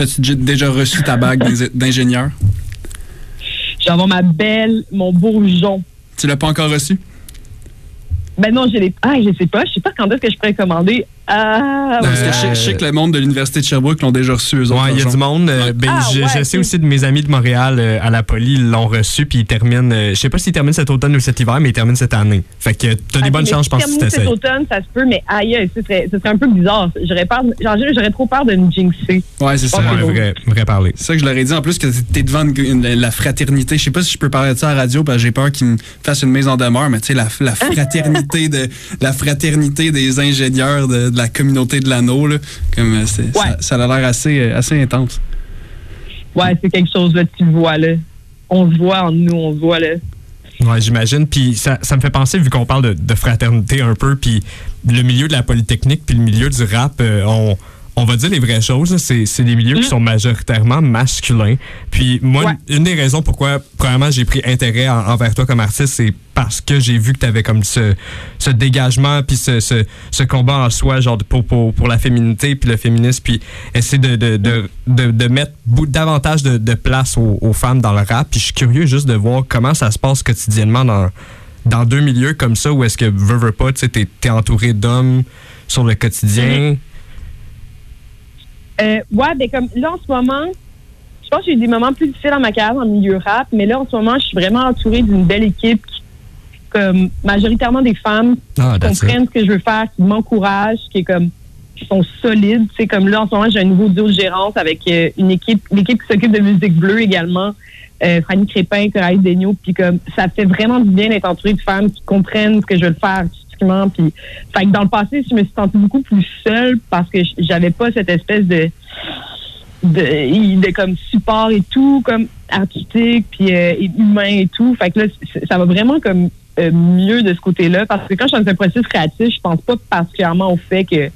T'as-tu déjà- déjà reçu ta bague d'ing- d'ingénieur? Je vais ma belle, mon beau jonc. Tu l'as pas encore reçu? Ben non, je l'ai. Ah, je sais pas. Je sais pas quand est-ce que je pourrais commander. Ah, Parce que je sais- je sais que le monde de l'Université de Sherbrooke l'ont déjà reçu, eux autres. Ouais, il y a du monde. euh, Ouais. ben, Ah, je, ouais, je sais aussi de mes amis de Montréal euh, à la Poly, ils l'ont reçu, puis ils terminent. euh, je sais pas s'ils terminent cet automne ou cet hiver, mais ils terminent cette année. Fait que t'as des Ok, bonnes chances, je pense, si terminer cet t'essayes. automne, ça se peut, mais aïe, ce serait, ce serait un peu bizarre. J'aurais peur, genre, j'aurais trop peur de me jinxer. Ouais, c'est ça. Ouais, Ouais, vrai, vrai parler. C'est ça que je leur ai dit. En plus, que t'es devant une- une- la fraternité. Je sais pas si je peux parler de ça à la radio parce que j'ai peur qu'ils me fassent une mise en demeure, mais tu sais, la, la [laughs] fraternité de la fraternité des ingénieurs de, de la communauté de l'anneau, là. Comme euh, c'est- Ouais. ça, ça a l'air assez, euh, assez intense. Ouais, c'est quelque chose, là, tu vois, là. On se voit en nous, on se voit, là. Ouais, j'imagine. Puis ça, ça me fait penser, vu qu'on parle de, de fraternité un peu, puis le milieu de la polytechnique, puis le milieu du rap, euh, on, on va dire les vraies choses. C'est c'est des milieux qui sont majoritairement masculins. Puis moi, Ouais. une, une des raisons pourquoi, premièrement, j'ai pris intérêt en- envers toi comme artiste, c'est parce que j'ai vu que tu avais comme ce, ce dégagement, puis ce, ce, ce combat en soi, genre pour, pour, pour la féminité, puis le féminisme, puis essayer de, de, de, de, de mettre davantage de, de place aux, aux femmes dans le rap. Puis je suis curieux juste de voir comment ça se passe quotidiennement dans, dans deux milieux comme ça, où est-ce que, veux, veux pas, tu sais, t'es t'es entouré d'hommes sur le quotidien. Euh, ouais, ben comme là en ce moment, je pense que j'ai eu des moments plus difficiles dans ma carrière le milieu rap, mais là en ce moment, je suis vraiment entourée d'une belle équipe qui, comme majoritairement des femmes Ah, qui it. comprennent ce que je veux faire, qui m'encouragent, qui est comme qui sont solides. C'est comme là en ce moment j'ai un nouveau duo de gérance avec euh, une équipe, l'équipe qui s'occupe de musique bleue également, euh, Fanny Crépin, Coralie Daigneault, puis comme ça fait vraiment du bien d'être entourée de femmes qui comprennent ce que je veux faire artistiquement. Puis, fait que dans le passé, je me suis sentie beaucoup plus seule parce que j'avais pas cette espèce de de, de comme support et tout, comme artistique, puis euh, et humain et tout. Fait que là, ça va vraiment comme euh, mieux de ce côté-là. Parce que quand je suis dans un processus créatif, je pense pas particulièrement au fait que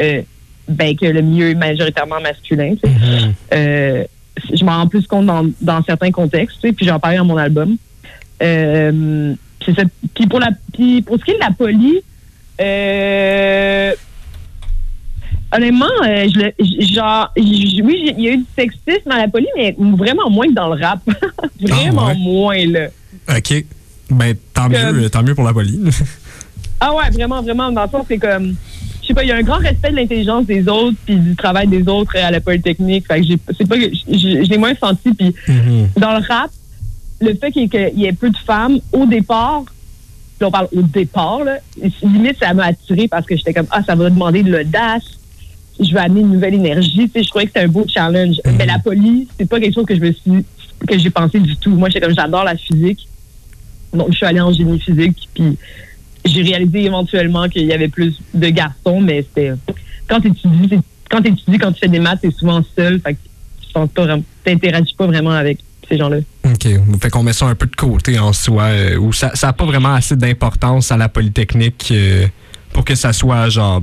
euh, ben que le milieu est majoritairement masculin. Mhm. Euh, je m'en rends plus compte dans, dans certains contextes, puis j'en parlais dans mon album. Euh, c'est ça. Puis pour la puis pour ce qui est de la poly, euh, honnêtement, euh, je le- genre, oui, il y a eu du sexisme dans la poly, mais vraiment moins que dans le rap. [laughs] vraiment Ah ouais? moins, là. OK. Ben, tant Comme- mieux, tant mieux pour la poly. [laughs] Ah ouais, vraiment, vraiment. Dans le fond, c'est comme, je sais pas, il y a un grand respect de l'intelligence des autres puis du travail des autres à la Polytechnique. Fait que j'ai, c'est pas que, je l'ai moins senti. Puis Mhm. dans le rap, le fait qu'il y, ait, qu'il y ait peu de femmes, au départ, on parle au départ, là, limite, ça m'a attiré parce que j'étais comme, ah, ça va demander de l'audace. Je veux amener une nouvelle énergie. Tu sais, je trouvais que c'était un beau challenge. Mais la police, c'est pas quelque chose que je me suis, que j'ai pensé du tout. Moi, comme, j'adore la physique. Donc, je suis allée en génie physique. Puis, j'ai réalisé éventuellement qu'il y avait plus de garçons, mais c'était, quand tu étudies, quand tu étudies, quand tu fais des maths, t'es souvent seul. Fait que tu penses pas vraiment, t'interagis pas vraiment avec ces gens-là. OK. Fait qu'on met ça un peu de côté en soi, euh, où ça n'a pas vraiment assez d'importance à la Polytechnique euh, pour que ça soit, genre,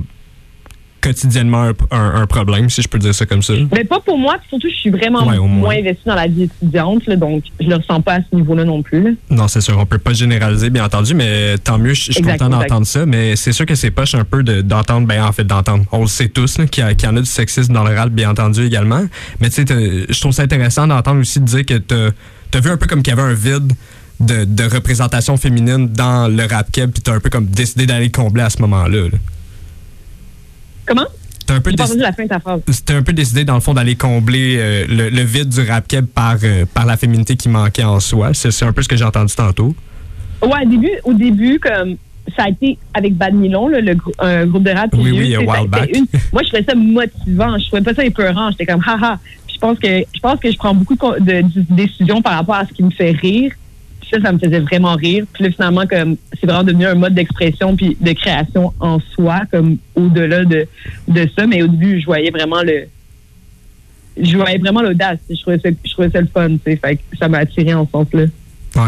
quotidiennement un, un- un problème, si je peux dire ça comme ça. Mais pas pour moi, puis surtout, je suis vraiment Ouais, moins. investie dans la vie étudiante, là, donc je le ressens pas à ce niveau-là non plus. Non, c'est sûr, on peut pas généraliser, bien entendu, mais tant mieux, je suis content d'entendre ça, mais c'est sûr que c'est poche un peu de- d'entendre, ben en fait d'entendre, on le sait tous, qu'il y, en a du sexisme dans le rap, bien entendu également, mais tu sais, je trouve ça intéressant d'entendre aussi de dire que t'as as vu un peu comme qu'il y avait un vide de, de représentation féminine dans le rap keb, puis t'as un peu comme décidé d'aller le combler à ce moment-là. là. Comment? T'as un peu décidé- entendu la fin de ta phrase. c'était un peu décidé, dans le fond, d'aller combler euh, le, le vide du rap keb par, euh, par la féminité qui manquait en soi. C'est un peu ce que j'ai entendu tantôt. Ouais, au début, au début, comme ça a été avec Bad Milon, là, le grou- un groupe de rap. Oui, oui, a été back. une- moi, je trouvais ça motivant. Je trouvais pas ça épeurant. J'étais comme, haha. Puis je pense que je pense que je prends beaucoup de, co- de- de décisions par rapport à ce qui me fait rire. Ça, ça me faisait vraiment rire. Puis là, finalement, comme c'est vraiment devenu un mode d'expression puis de création en soi, comme au-delà de, de ça. Mais au début, je voyais vraiment le je voyais vraiment l'audace. Je trouvais ça, je trouvais ça le fun, tu sais. Fait que ça m'a attiré en ce sens-là.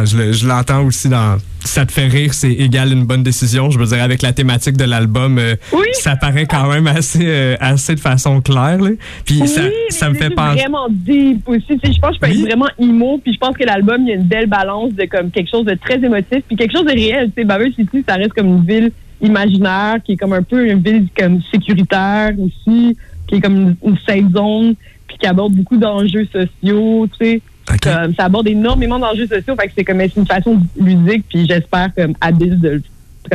Je le- je l'entends aussi dans. Ça te fait rire, c'est égal une bonne décision. Je veux dire, avec la thématique de l'album, euh, Oui. ça paraît quand même assez, euh, assez de façon claire. là. Puis Oui, ça, me fait penser. vraiment deep aussi. Je pense que je peux Oui. être vraiment emo, puis je pense que l'album, il y a une belle balance de comme quelque chose de très émotif, puis quelque chose de réel. Tu sais, Baber City, ça reste comme une ville imaginaire, qui est comme un peu une ville comme sécuritaire aussi, qui est comme une, une safe zone, puis qui aborde beaucoup d'enjeux sociaux, tu sais. Comme, ça aborde énormément d'enjeux sociaux, fait que c'est comme c'est une façon ludique, puis j'espère comme habile de le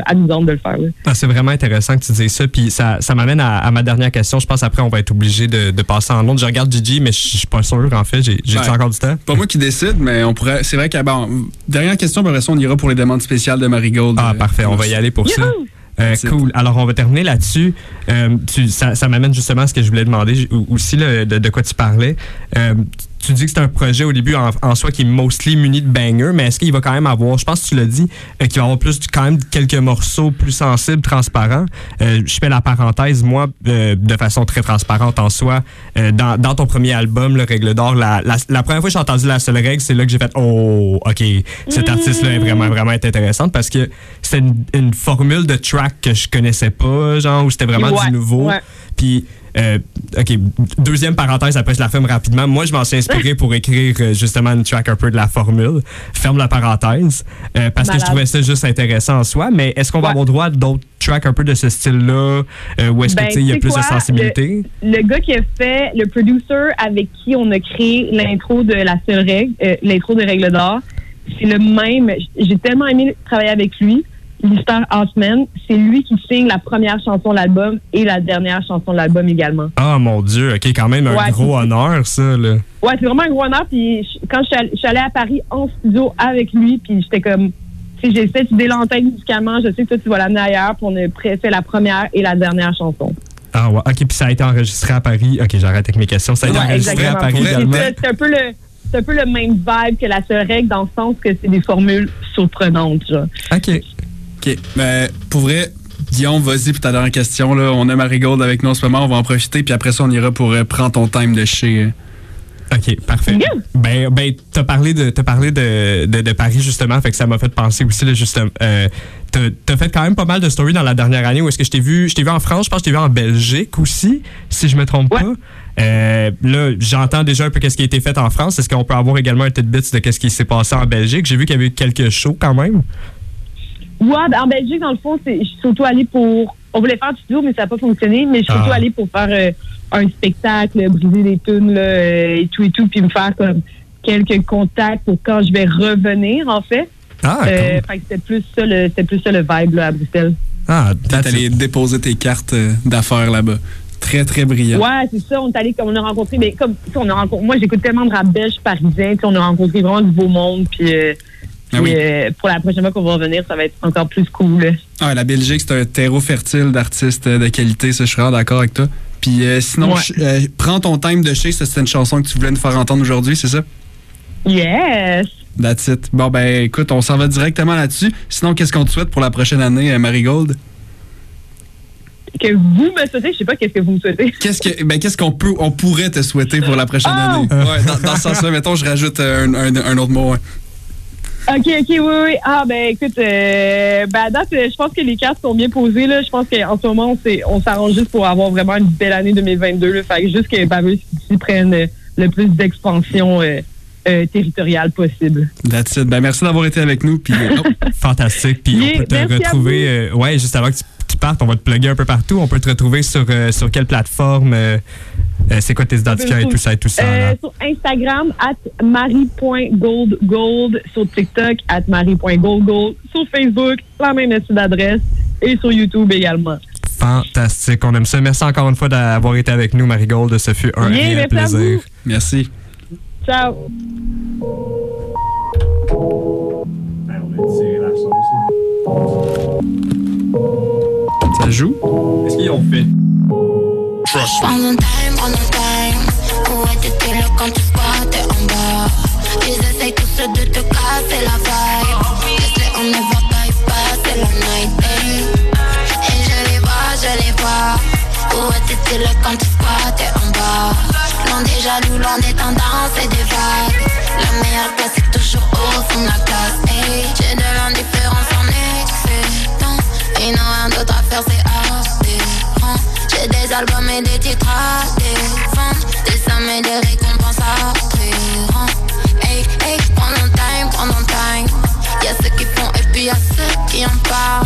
amusante de le faire. Ah, c'est vraiment intéressant que tu dises ça. Puis ça, ça m'amène à, à ma dernière question. Je pense après, on va être obligé de, de passer en autre. Je regarde Gigi, mais je je suis pas sûr, en fait. J'ai j'ai Ouais. encore du temps? Pas moi qui décide, mais on pourrait. C'est vrai que bon, dernière question, puis après ça, on ira pour les demandes spéciales de Marigold. Ah, Euh, parfait. On va y aller pour ça. Euh, cool. Alors, on va terminer là-dessus. Euh, ça ça m'amène justement à ce que je voulais demander aussi là, de, de quoi tu parlais. Euh, tu dis que c'est un projet au début en, en soi qui est mostly muni de bangers, mais est-ce qu'il va quand même avoir, je pense que tu l'as dit, euh, qu'il va avoir plus quand même quelques morceaux plus sensibles, transparents. Euh, je fais la parenthèse, moi, euh, de façon très transparente en soi. Euh, dans, dans ton premier album, Le Règle d'Or, la, la, la première fois que j'ai entendu la seule règle, c'est là que j'ai fait Oh, OK, cet artiste-là est vraiment, vraiment intéressante parce que c'était une, une formule de track que je connaissais pas, genre, où c'était vraiment Ouais, du nouveau. ouais. Puis, euh, OK, deuxième parenthèse, après je la ferme rapidement. Moi, je m'en suis inspiré pour écrire euh, justement une track un peu de la formule. Ferme la parenthèse, euh, parce que je trouvais ça juste intéressant en soi. Mais est-ce qu'on va avoir droit à d'autres tracks un peu de ce style-là, euh, ou est-ce Ben, que, tu sais, il y a plus de sensibilité? le gars qui a fait, le producer avec qui on a créé l'intro de la seule règle, l'intro de Règle d'or, c'est le même. J'ai tellement aimé travailler avec lui. Lister Hartman, c'est lui qui signe la première chanson de l'album et la dernière chanson de l'album également. Ah, mon Dieu, OK, quand même un Ouais, gros honneur, ça, là. Ouais, c'est vraiment un gros honneur. Puis quand je suis allée- à Paris en studio avec lui, puis j'étais comme, si j'ai cette idée-là en tête musicalement, je sais que toi, tu vas l'amener ailleurs, puis on a fait la première et la dernière chanson. Ah ouais, ok, puis ça a été enregistré à Paris. Ok, j'arrête avec mes questions. Ça a été Ouais, enregistré à. Paris C'est- également. C'est un peu le c'est un peu le même vibe que la seule règle dans le sens que c'est des formules surprenantes. Genre. Ok. OK. Ben, pour vrai, Guillaume, vas-y pour ta dernière question. Là. On a Marigold avec nous en ce moment. On va en profiter. Puis après ça, on ira pour euh, prendre ton time de chez. euh, OK, parfait. Yeah. Ben, ben t'as parlé, de, t'as parlé de, de, de Paris, justement, fait que ça m'a fait penser aussi, là, justement. Euh, t'as, t'as fait quand même pas mal de stories dans la dernière année où est-ce que je t'ai vu, je t'ai vu en France, je pense que je t'ai vu en Belgique aussi, si je me trompe Ouais. pas. Euh, là, j'entends déjà un peu qu'est-ce qui a été fait en France. Est-ce qu'on peut avoir également un tidbit de qu'est-ce qui s'est passé en Belgique? J'ai vu qu'il y avait eu quelques shows quand même. Ouais, ben, en Belgique, dans le fond, c'est, je suis surtout allée pour. On voulait faire du studio, mais ça n'a pas fonctionné. Mais je suis surtout Ah. allée pour faire euh, un spectacle, briser des tunes là, euh, et tout et tout, puis me faire comme quelques contacts pour quand je vais revenir, en fait. Ah, Euh, cool. fait que c'était plus ça le, c'était plus ça le vibe là, à Bruxelles. ah T'es allé déposer tes cartes d'affaires là-bas. Très, très brillant. Ouais, c'est ça. On est allé comme on a rencontré, mais comme tu sais, on a rencontré. Moi, j'écoute tellement de rap belge parisien. On a rencontré vraiment du beau monde. Puis, euh, Ah oui. euh, pour la prochaine fois qu'on va revenir, ça va être encore plus cool. Ah, la Belgique, c'est un terreau fertile d'artistes euh, de qualité. Ça, je suis vraiment d'accord avec toi. Puis euh, sinon, Ouais. euh, prends ton time de chez. Ça, c'était une chanson que tu voulais nous faire entendre aujourd'hui, c'est ça? Yes! That's it. Bon, ben écoute, on s'en va directement là-dessus. Sinon, qu'est-ce qu'on te souhaite pour la prochaine année, euh, Marigold? Que vous me souhaitez, je sais pas qu'est-ce que vous me souhaitez. [laughs] Qu'est-ce que ben qu'est-ce qu'on peut on pourrait te souhaiter pour la prochaine Ah! année? Ouais, dans, dans ce sens-là, mettons, je rajoute un, un- un autre mot. OK, OK, oui, oui. Ah, ben écoute, euh, ben, à date, euh, je pense que les cartes sont bien posées. Là. Je pense qu'en ce moment, on s'arrange juste pour avoir vraiment une belle année 2022. Là. Fait que juste que Baveuse ici prenne euh, le plus d'expansion euh, territoriale possible. That's it. Ben merci d'avoir été avec nous. Puis [laughs] oh, Fantastique. Puis Yeah, on peut te retrouver. ouais, juste avant que tu, tu partes, on va te plugger un peu partout. On peut te retrouver sur, euh, sur quelle plateforme? euh, euh, c'est quoi tes identifiants et tout ça et tout ça? Euh, sur Instagram, at marie.goldgold. Sur TikTok, at marie.goldgold. Sur Facebook, la même adresse. Et sur YouTube également. Fantastique. On aime ça. Merci encore une fois d'avoir été avec nous, Marigold. Ce fut un Yeah, réel à plaisir. merci. Ciao! Ça joue Qu'est-ce qu'ils ont fait? Prends un time, prends un time Où étais-tu là quand tu squattais en bas Ils essayent tous de te casser la vibe Laisse-les, on ne va pas y passer la night hey. Et je les vois, je les vois. Où étais-tu là quand tu squattais en bas? Loin des jaloux, loin des tendances et des vagues. La meilleure place est toujours au fond de la classe albums et des titres à défendre. Des sommes et des récompenses à Hey, hey, prends ton time, prends ton time. Y'a ceux qui font et puis y'a ceux qui en parlent.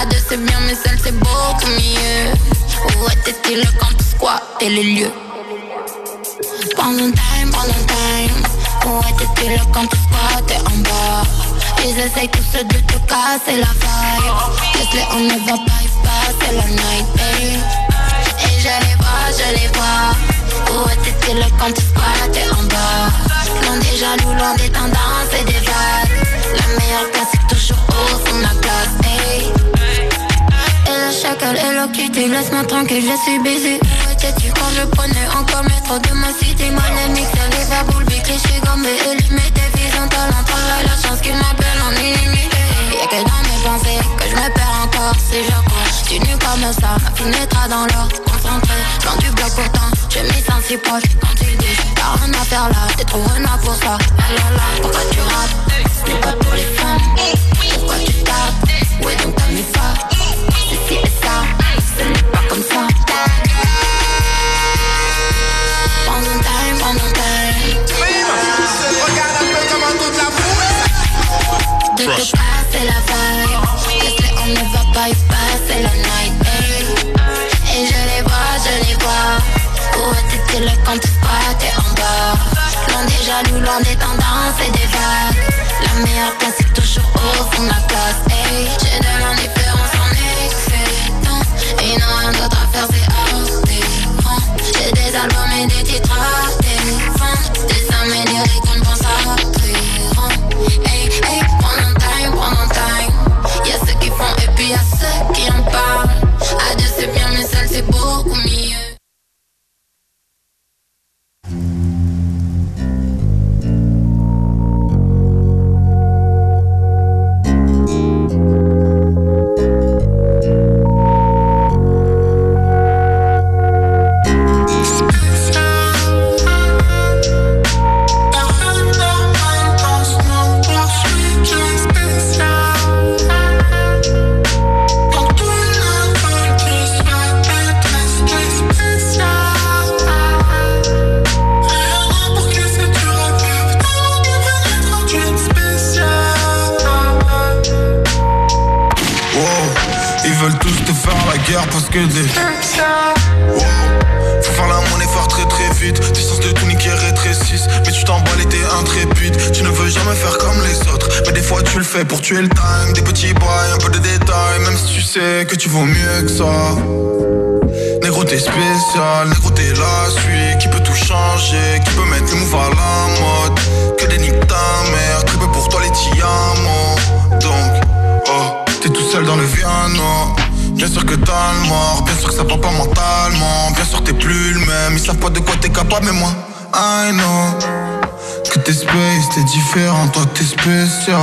À deux c'est bien mais seul c'est beaucoup mieux. Où était-il quand tu squattais les lieux? Prends ton time, prends ton time. Où étais-tu là quand tu squattais en bas? Ils essayent tous de te casser la vibe. Laisse-les, on ne va pas y passer la night, babe Et je les vois, je les vois. Où étais-tu là quand tu squattais en bas? Loin des jaloux, loin des tendances et des vagues. La meilleure place est toujours au fond de la classe, hey. Et le chacal et le kitty, laisse-moi tranquille, je suis. Où étais-tu quand je prenais encore métro de ma cité Mon mix, les verbes, big cliché, gommé, illimité, vision, talent, travail, la chance qu'il m'appelle en illimité. Y'a que dans mes pensées que je me perds encore, si je Tu nu comme ça, ma pénétra dans l'or, concentré, loin du bloc pourtant. Je m'y sens si proche quand ils disent, t'as rien à faire là, t'es trop renard pour ça. Ah là là, pourquoi tu rates? Ce pas pour les femmes. Pourquoi tu tapes? Où donc ta mifa Ceci et ça, t'es spécial, négro t'es la suite. Qui peut tout changer, qui peut mettre les moves à la mode? Que des niques ta mère, très peu pour toi les diamants. Donc, oh, t'es tout seul dans le piano Bien sûr que t'as le mort, bien sûr que ça va pas mentalement. Bien sûr t'es plus le même, ils savent pas de quoi t'es capable mais moi I know Que t'es space, t'es différent, toi t'es spécial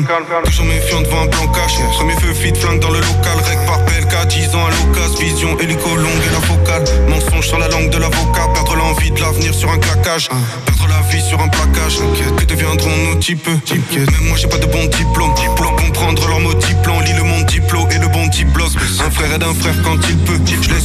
calme. Toujours méfiant devant un plan cash. Premier feu fit, flingue dans le local. Rec par PLK, 10 ans à l'occasion. Vision, hélico longue et la focale. Mensonge sur la langue de l'avocat. Perdre l'envie de l'avenir sur un claquage. Perdre la vie sur un plaquage. Que deviendront nos types? Même moi, j'ai pas de bon diplôme. Pour comprendre leur mot diplôme, lit le monde diplôme et le bon diplos. Un frère aide un frère quand il peut.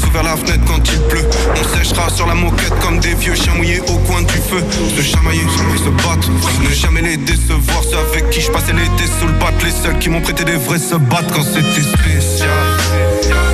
Ouvert la fenêtre quand il pleut. On sèchera sur la moquette comme des vieux chiens mouillés au coin du feu. Se chamailler, se battre. Ne jamais les décevoir. Ceux avec qui je passais l'été sous le bat. Les seuls qui m'ont prêté des vrais se battent quand c'était spécial.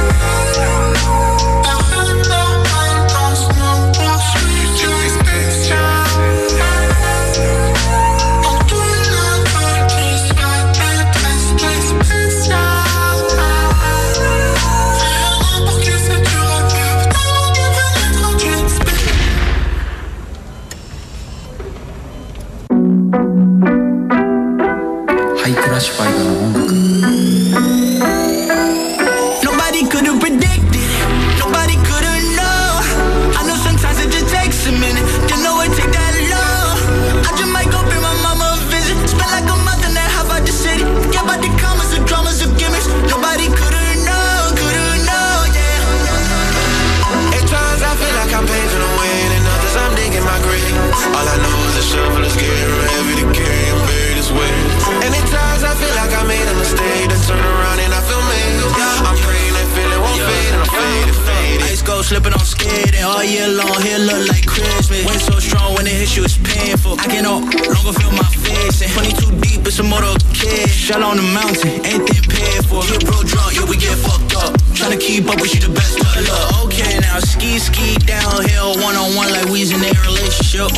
Year long here look like Christmas. Wind so strong when it hits you it's painful. I can no longer feel my face and 22 deep it's a motorcade. Shell on the mountain, anything paid for. Get bro drunk, yeah we get fucked up. Tryna keep up with you the best of luck. Okay now ski ski downhill one on one like we's in a relationship.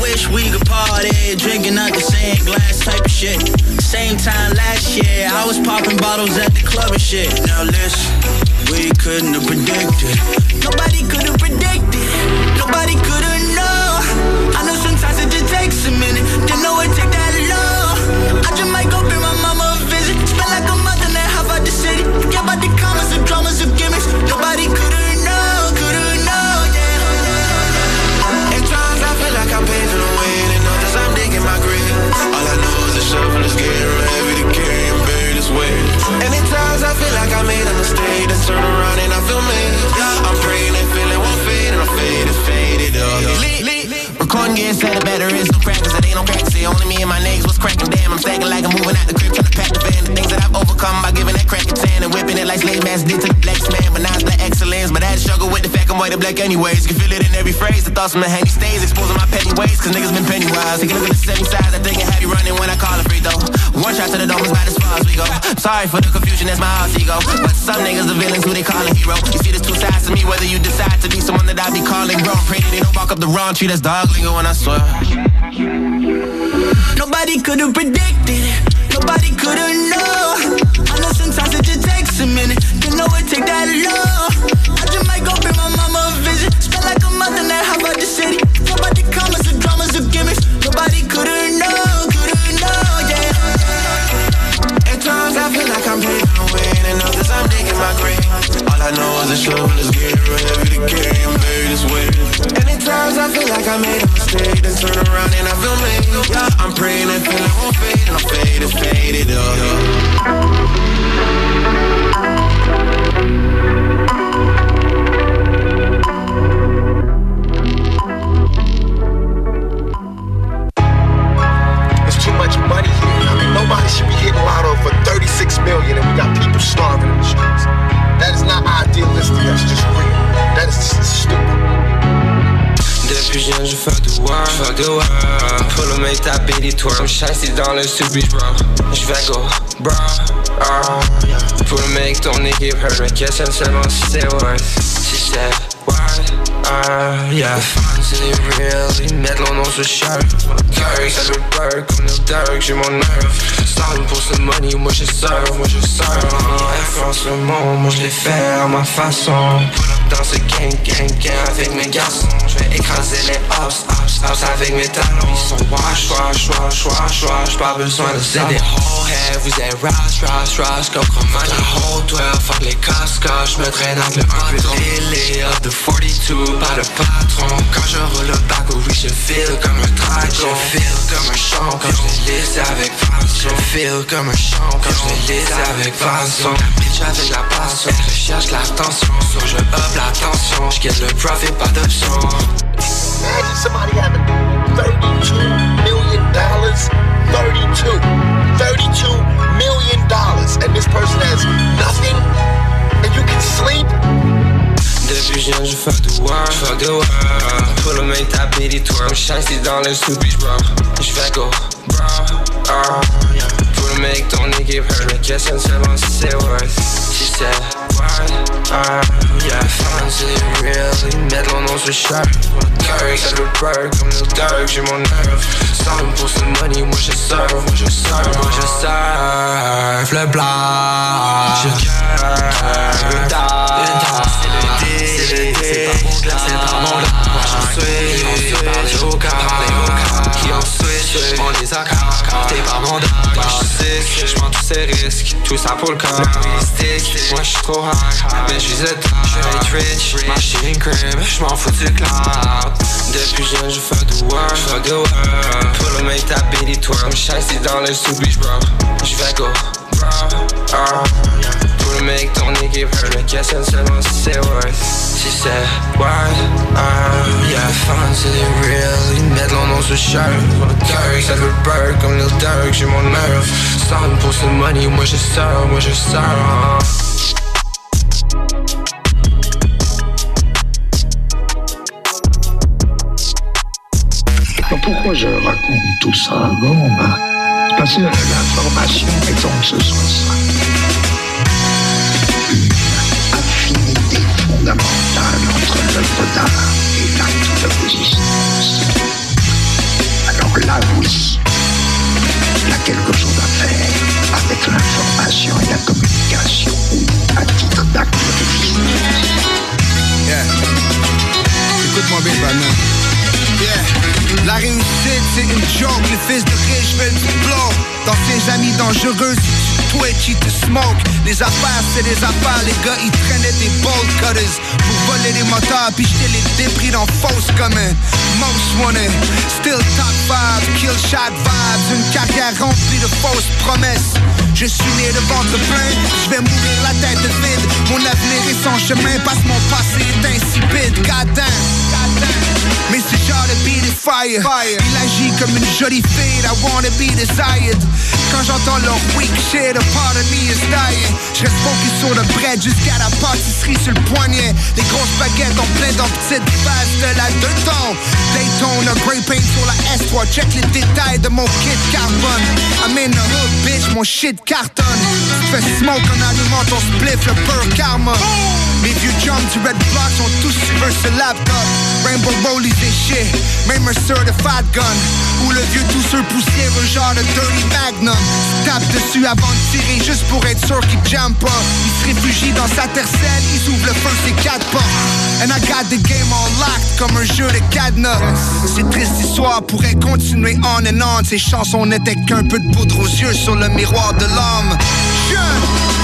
Wish we could party, drinking out the same glass type of shit. Same time last year, I was popping bottles at the club and shit. Now listen, we couldn't have predicted. Nobody could have predicted. Nobody could have known. I know sometimes it just takes a minute. Didn't know it take that long. I just might go pay my mama a visit. Spend like a month and a half out the city. Forget about the commas, the dramas, the gimmicks. Nobody could have known, could have known, yeah. At times I feel like I'm paving the way, and others I'm digging my grave. All I know is the shovel is getting I made a mistake, then turn around and I feel made. I'm praying that feeling won't fade, and I'm faded, faded up. Recording getting set better is no practice. It ain't no practice. It only me and my niggas was cracking. Damn, I'm stacking like I'm moving out the crib, trying to pack the overcome by giving that crack a tan and whipping it like slave masters did to the blacks man. But now black excellence. But I had to struggle with the fact I'm white and black anyways. You can feel it in every phrase. The thoughts from the handy stays, exposing my petty ways. Cause niggas been penny wise. Taking a look at the setting size. I think I have you running when I call a free throw. One shot to the dome is about as far as we go. Sorry for the confusion, that's my alter ego. But some niggas the villains who they call a hero. You see, there's two sides to me, whether you decide to be someone that I be calling wrong. Pray they don't walk up the wrong tree, that's dog lingo when I swear. Nobody could have predicted it. Nobody could have known. Sometimes it just takes a minute. You know it take that long. I just might go pay my mama a visit. Spend like a month in that half of the city. Nobody comments or dramas or gimmicks. Nobody could've known, could've known, yeah. At times I feel like I'm to win, and others I'm digging my grave. I know is the shovel is getting to carry and bury this weight. And at times I feel like I made a mistake, then turn around and I feel made. Yeah, I'm praying and feeling won't fade, and I'm faded, faded up. Des toits, I'm shiesty dans le stupid bro. Je vais go, bro. Oh, yeah. Pour le mec, ton équipe hurt, mais questionne seulement si c'est worth. Si c'est what, uh, yeah. The fans, c'est real, ils mettent leur nom sur le shirt. Kirk, ça veut peur, comme le dark, j'ai mon nerf. Starving pour ce money, moi je serve, moi je serve. Influence le monde, moi je l'ai fait à ma façon. Dans ce gang, gang, gang avec mes garçons. Je vais écraser les hops, hops, hops avec mes talons. Ils sont wash, wash, wash, wash, wash. Pas besoin de ça. Vous êtes rush, rush, rush. Comme comment la whole 12, fuck les casques. Je me traîne avec le. Lily of the 42, pas de patron. Quand je roule le back, oui, je feel comme un track. Je feel comme un chant quand je laisse avec passion. Je feel comme un chant quand je laisse avec passion. La bitch avec la passion, je cherche l'attention. So je up la tension, get le profit, pas d'option. Imagine somebody having 32 million dollars. 32. 32 million dollars. And this person has nothing. And you can sleep. Depuis je fuck the world, fuck the world. Pour le mec taper des toits, I'm shiesty dans le stupid bro. Je vais go, bro. Oh. Pour le mec, ton équipe hurt, mais questionne seulement si c'est worth. Si c'est what, uh, Fans, c'est real, nom sur le shirt. Kirk, ça veut peur, comme le dark, j'ai mon nerf. Starving pour ce money, moi je serve, moi je serve, moi je serve. Le blanc, je le dark, c'est le dé. C'est le dé, c'est pas mon moi j'en suis. J'en suis qui en switch, on les a T'es pas mon je sais, je prends tous ces risques. Tout ça pour le corps. Moi je suis trop high, mais je top. Je vais être rich, m'acheter une crib, je m'en fous du cloud. Depuis jeune, the world, fuck the world. Pour le mec taper des toits, I'm shiesty dans le sous-beach, bro. Je vais go, bro. Oh, yeah. Pour le mec, ton équipe hurt, mais questionne seulement si c'est worth. Si c'est what, uh, yeah. Fans, c'est real, ils mettent leur nom sur le shirt. Kirk, ça veut peur, comme Lil Durk, j'ai mon nerf. Starving pour ce money, moi je sers, moi je. Alors pourquoi je raconte tout ça bah, c'est parce que l'information, mettons que ce soit ça. Une affinité fondamentale entre l'œuvre d'art et l'acte de résistance. Alors là, oui, il y a quelque chose à faire avec l'information et la communication, à titre d'acte de résistance. Écoute-moi bien. La réussite, c'est une joke. Les fils de riches veulent du blow. Dans ses amis dangereux, twitch, ils te smoke. Les affaires, c'est des affaires. Les gars, ils traînaient des bolt cutters pour voler des moteurs puis jeter les débris dans fausse commun. Most wanted, still top five, kill shot vibes. Une carrière remplie de fausses promesses. Je suis né de ventre plein, je vais mourir la tête vide. Mon avenir est sans chemin, que mon passé est insipide. C'est genre de be the fire. Il agit comme une jolie fille, I wanna be desired. Quand j'entends leur weak shit, a part of me is dying. Je reste focus sur le bread jusqu'à la pâtisserie sur le poignet. Les grosses baguettes en plein dans petites faces de la deux tons. Daytona, Grey Paint sur la S3. Check les détails de mon kit carbone. I'm in the hood, bitch, mon shit cartonne. Fais smoke en allumant ton spliff, le pur karma. Mes vieux jumps du Red Block sont tous sur ce laptop. Rainbow Rollies et shit, même un certified gun. Ou le vieux douceur poussiéreux genre de Dirty Magnum? Tape dessus avant de tirer juste pour être sûr qu'il jam pas. Il se réfugie dans sa terre saine, il ouvre le feu, c'est quatre portes. And I got the game on lock comme un jeu de cadenas. Ces tristes histoires pourraient continuer on and on. Ces chansons n'étaient qu'un peu de poudre aux yeux sur le miroir de l'homme. Jeune.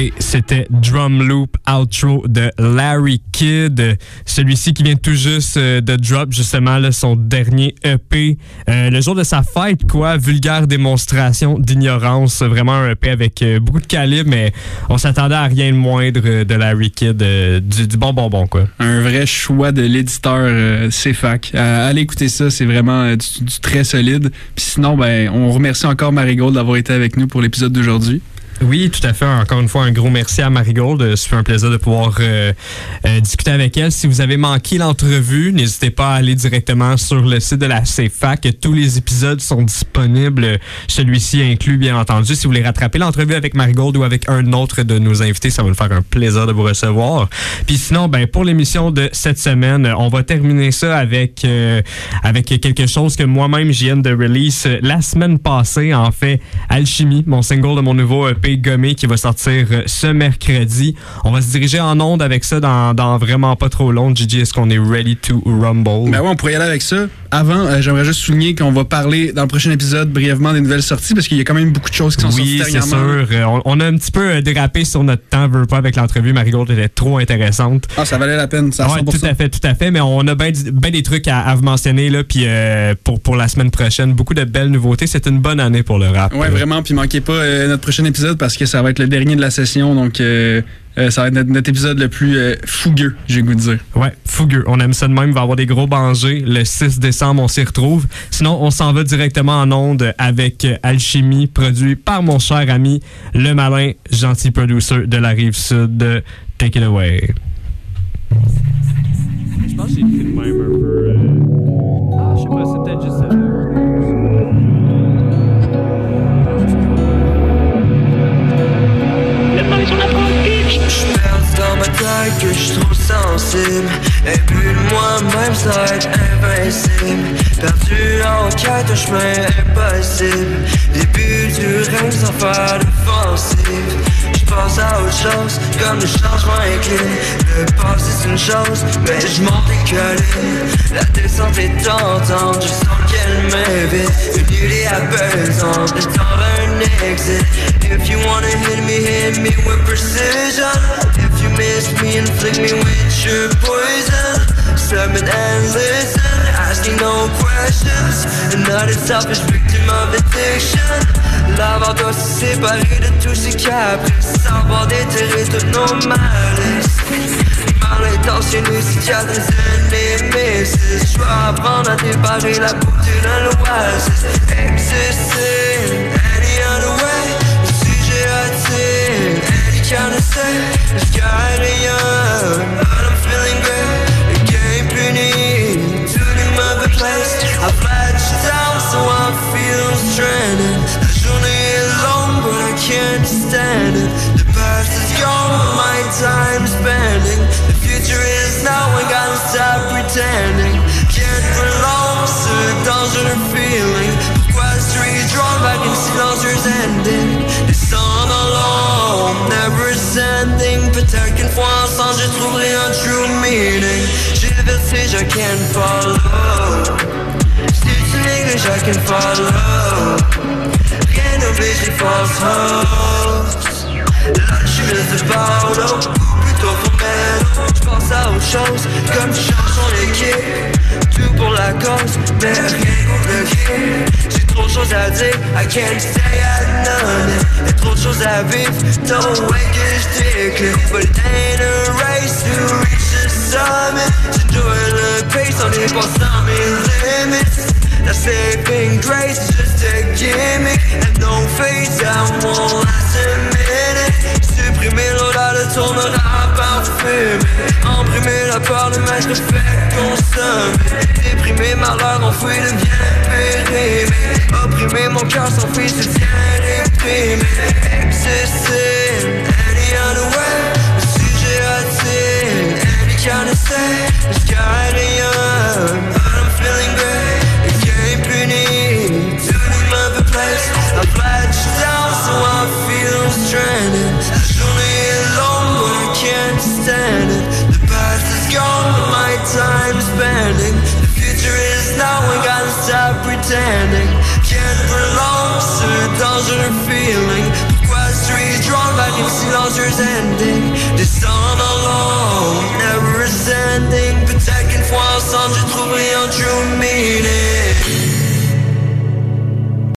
Et c'était Drum Loop Outro de Larry Kidd. Celui-ci qui vient tout juste euh, de drop justement là, son dernier EP. Euh, le jour de sa fête, quoi? Vulgaire démonstration d'ignorance. Vraiment un EP avec euh, beaucoup de calibre, mais on s'attendait à rien de moindre de Larry Kidd. du, du bon bonbon, quoi. Un vrai choix de l'éditeur euh, CFAC. Allez écouter ça, c'est vraiment du, du très solide. Puis sinon, ben, on remercie encore Marigold d'avoir été avec nous pour l'épisode d'aujourd'hui. Oui, tout à fait. Encore une fois, un gros merci à Marigold. Euh, Ça fait un plaisir de pouvoir euh, euh, discuter avec elle. Si vous avez manqué l'entrevue, n'hésitez pas à aller directement sur le site de la CFAC. Tous les épisodes sont disponibles. Celui-ci inclus, bien entendu. Si vous voulez rattraper l'entrevue avec Marigold ou avec un autre de nos invités, ça va nous faire un plaisir de vous recevoir. Puis sinon, ben pour l'émission de cette semaine, on va terminer ça avec euh, avec quelque chose que moi-même je viens de release euh, la semaine passée. En fait, Alchimie, mon single de mon nouveau EP gommé qui va sortir euh, ce mercredi. On va se diriger en onde avec ça dans, vraiment pas trop long. Gigi, est-ce qu'on est ready to rumble? Ben ouais, on pourrait y aller avec ça. Avant, euh, j'aimerais juste souligner qu'on va parler dans le prochain épisode brièvement des nouvelles sorties parce qu'il y a quand même beaucoup de choses qui sont Oui, sorties c'est sûr. Euh, On, on a un petit peu euh, dérapé sur notre temps, veux pas, avec l'entrevue. Marigold était trop intéressante. Ah, ça valait la peine, ça Ouais, 100%. tout à fait, tout à fait. Mais on a bien ben des trucs à, à vous mentionner là, puis euh, pour, pour la semaine prochaine. Beaucoup de belles nouveautés. C'est une bonne année pour le rap. Ouais, Euh, vraiment. Puis manquez pas euh, notre prochain épisode parce que ça va être le dernier de la session. Donc, euh, ça va être notre, notre épisode le plus euh, fougueux, j'ai le goût de dire. Ouais, fougueux. On aime ça de même. Il va y avoir des gros bangers. Le 6 décembre, on s'y retrouve. Sinon, on s'en va directement en onde avec euh, Alchimie, produit par mon cher ami, le malin, gentil producer de la rive sud. Take it away. Je pense que j'ai écrit de même un peu. Ah, je sais pas, c'est peut-être juste sensible. Et de moi-même ça va être invincible Perdu en quête, chemin impossible. Début du règne sans faire d'offensive J'pense à autre chose, comme le changement incline Le passé c'est une chose, mais je m'en décolle. La descente est tentante, je sens qu'elle m'invite. Une idée apaisante, le temps d'un exit If you wanna hit me, hit me with precision. If you miss me, inflict me with your poison. Summon and listen, asking no questions. Selfish victim of addiction. De tous ces caprices Savoir déterrer tous nos malices Mal intentionné, cicatrices et némésis Je dois apprendre à déparer la beauté de l'oasis Existing raté any kind of say Jusqu'à rien But I'm feeling great. Le game puni To the mother place. I flat down so I feel stranded. La journée est longue but I can't stand it. The past is gone my time spending. The future is now I gotta stop pretending. Can't prolong ce dangereux feeling ensemble je trouverai un true meaning J'ai le vertige, I can't follow Si tu négliges, I can follow Rien n'oblige les false hopes L'alchimiste de Paolo Plutôt formel J'pense à autre chose Comme tu changes ton équipe. Tout pour la cause Mais rien contre le game I can't stay at none Y'a trop de choses à vivre, no way que je t'éclaire But it ain't a race to reach the summit. J'enjoy le pace en dépassant mes limits That saving grace just a gimmick And no face, I won't last minute. Supprimer l'odeur de ton odeur parfumé Imprimer la peur de m'être fait consommer Déprimer malheur enfoui devient périmé. Opprimer mon cœur s'enfuit, se tient réprimé. Existing any other way. Le sujet attire any kind of say? The sky young, but I'm feeling great stranded The journey is long but I can't stand it. The past is gone but my time's spending The future is now I gotta stop pretending. Can't prolong ce dangereux feeling. Pourquoi suis-je drawn back in silencieuse ending. Des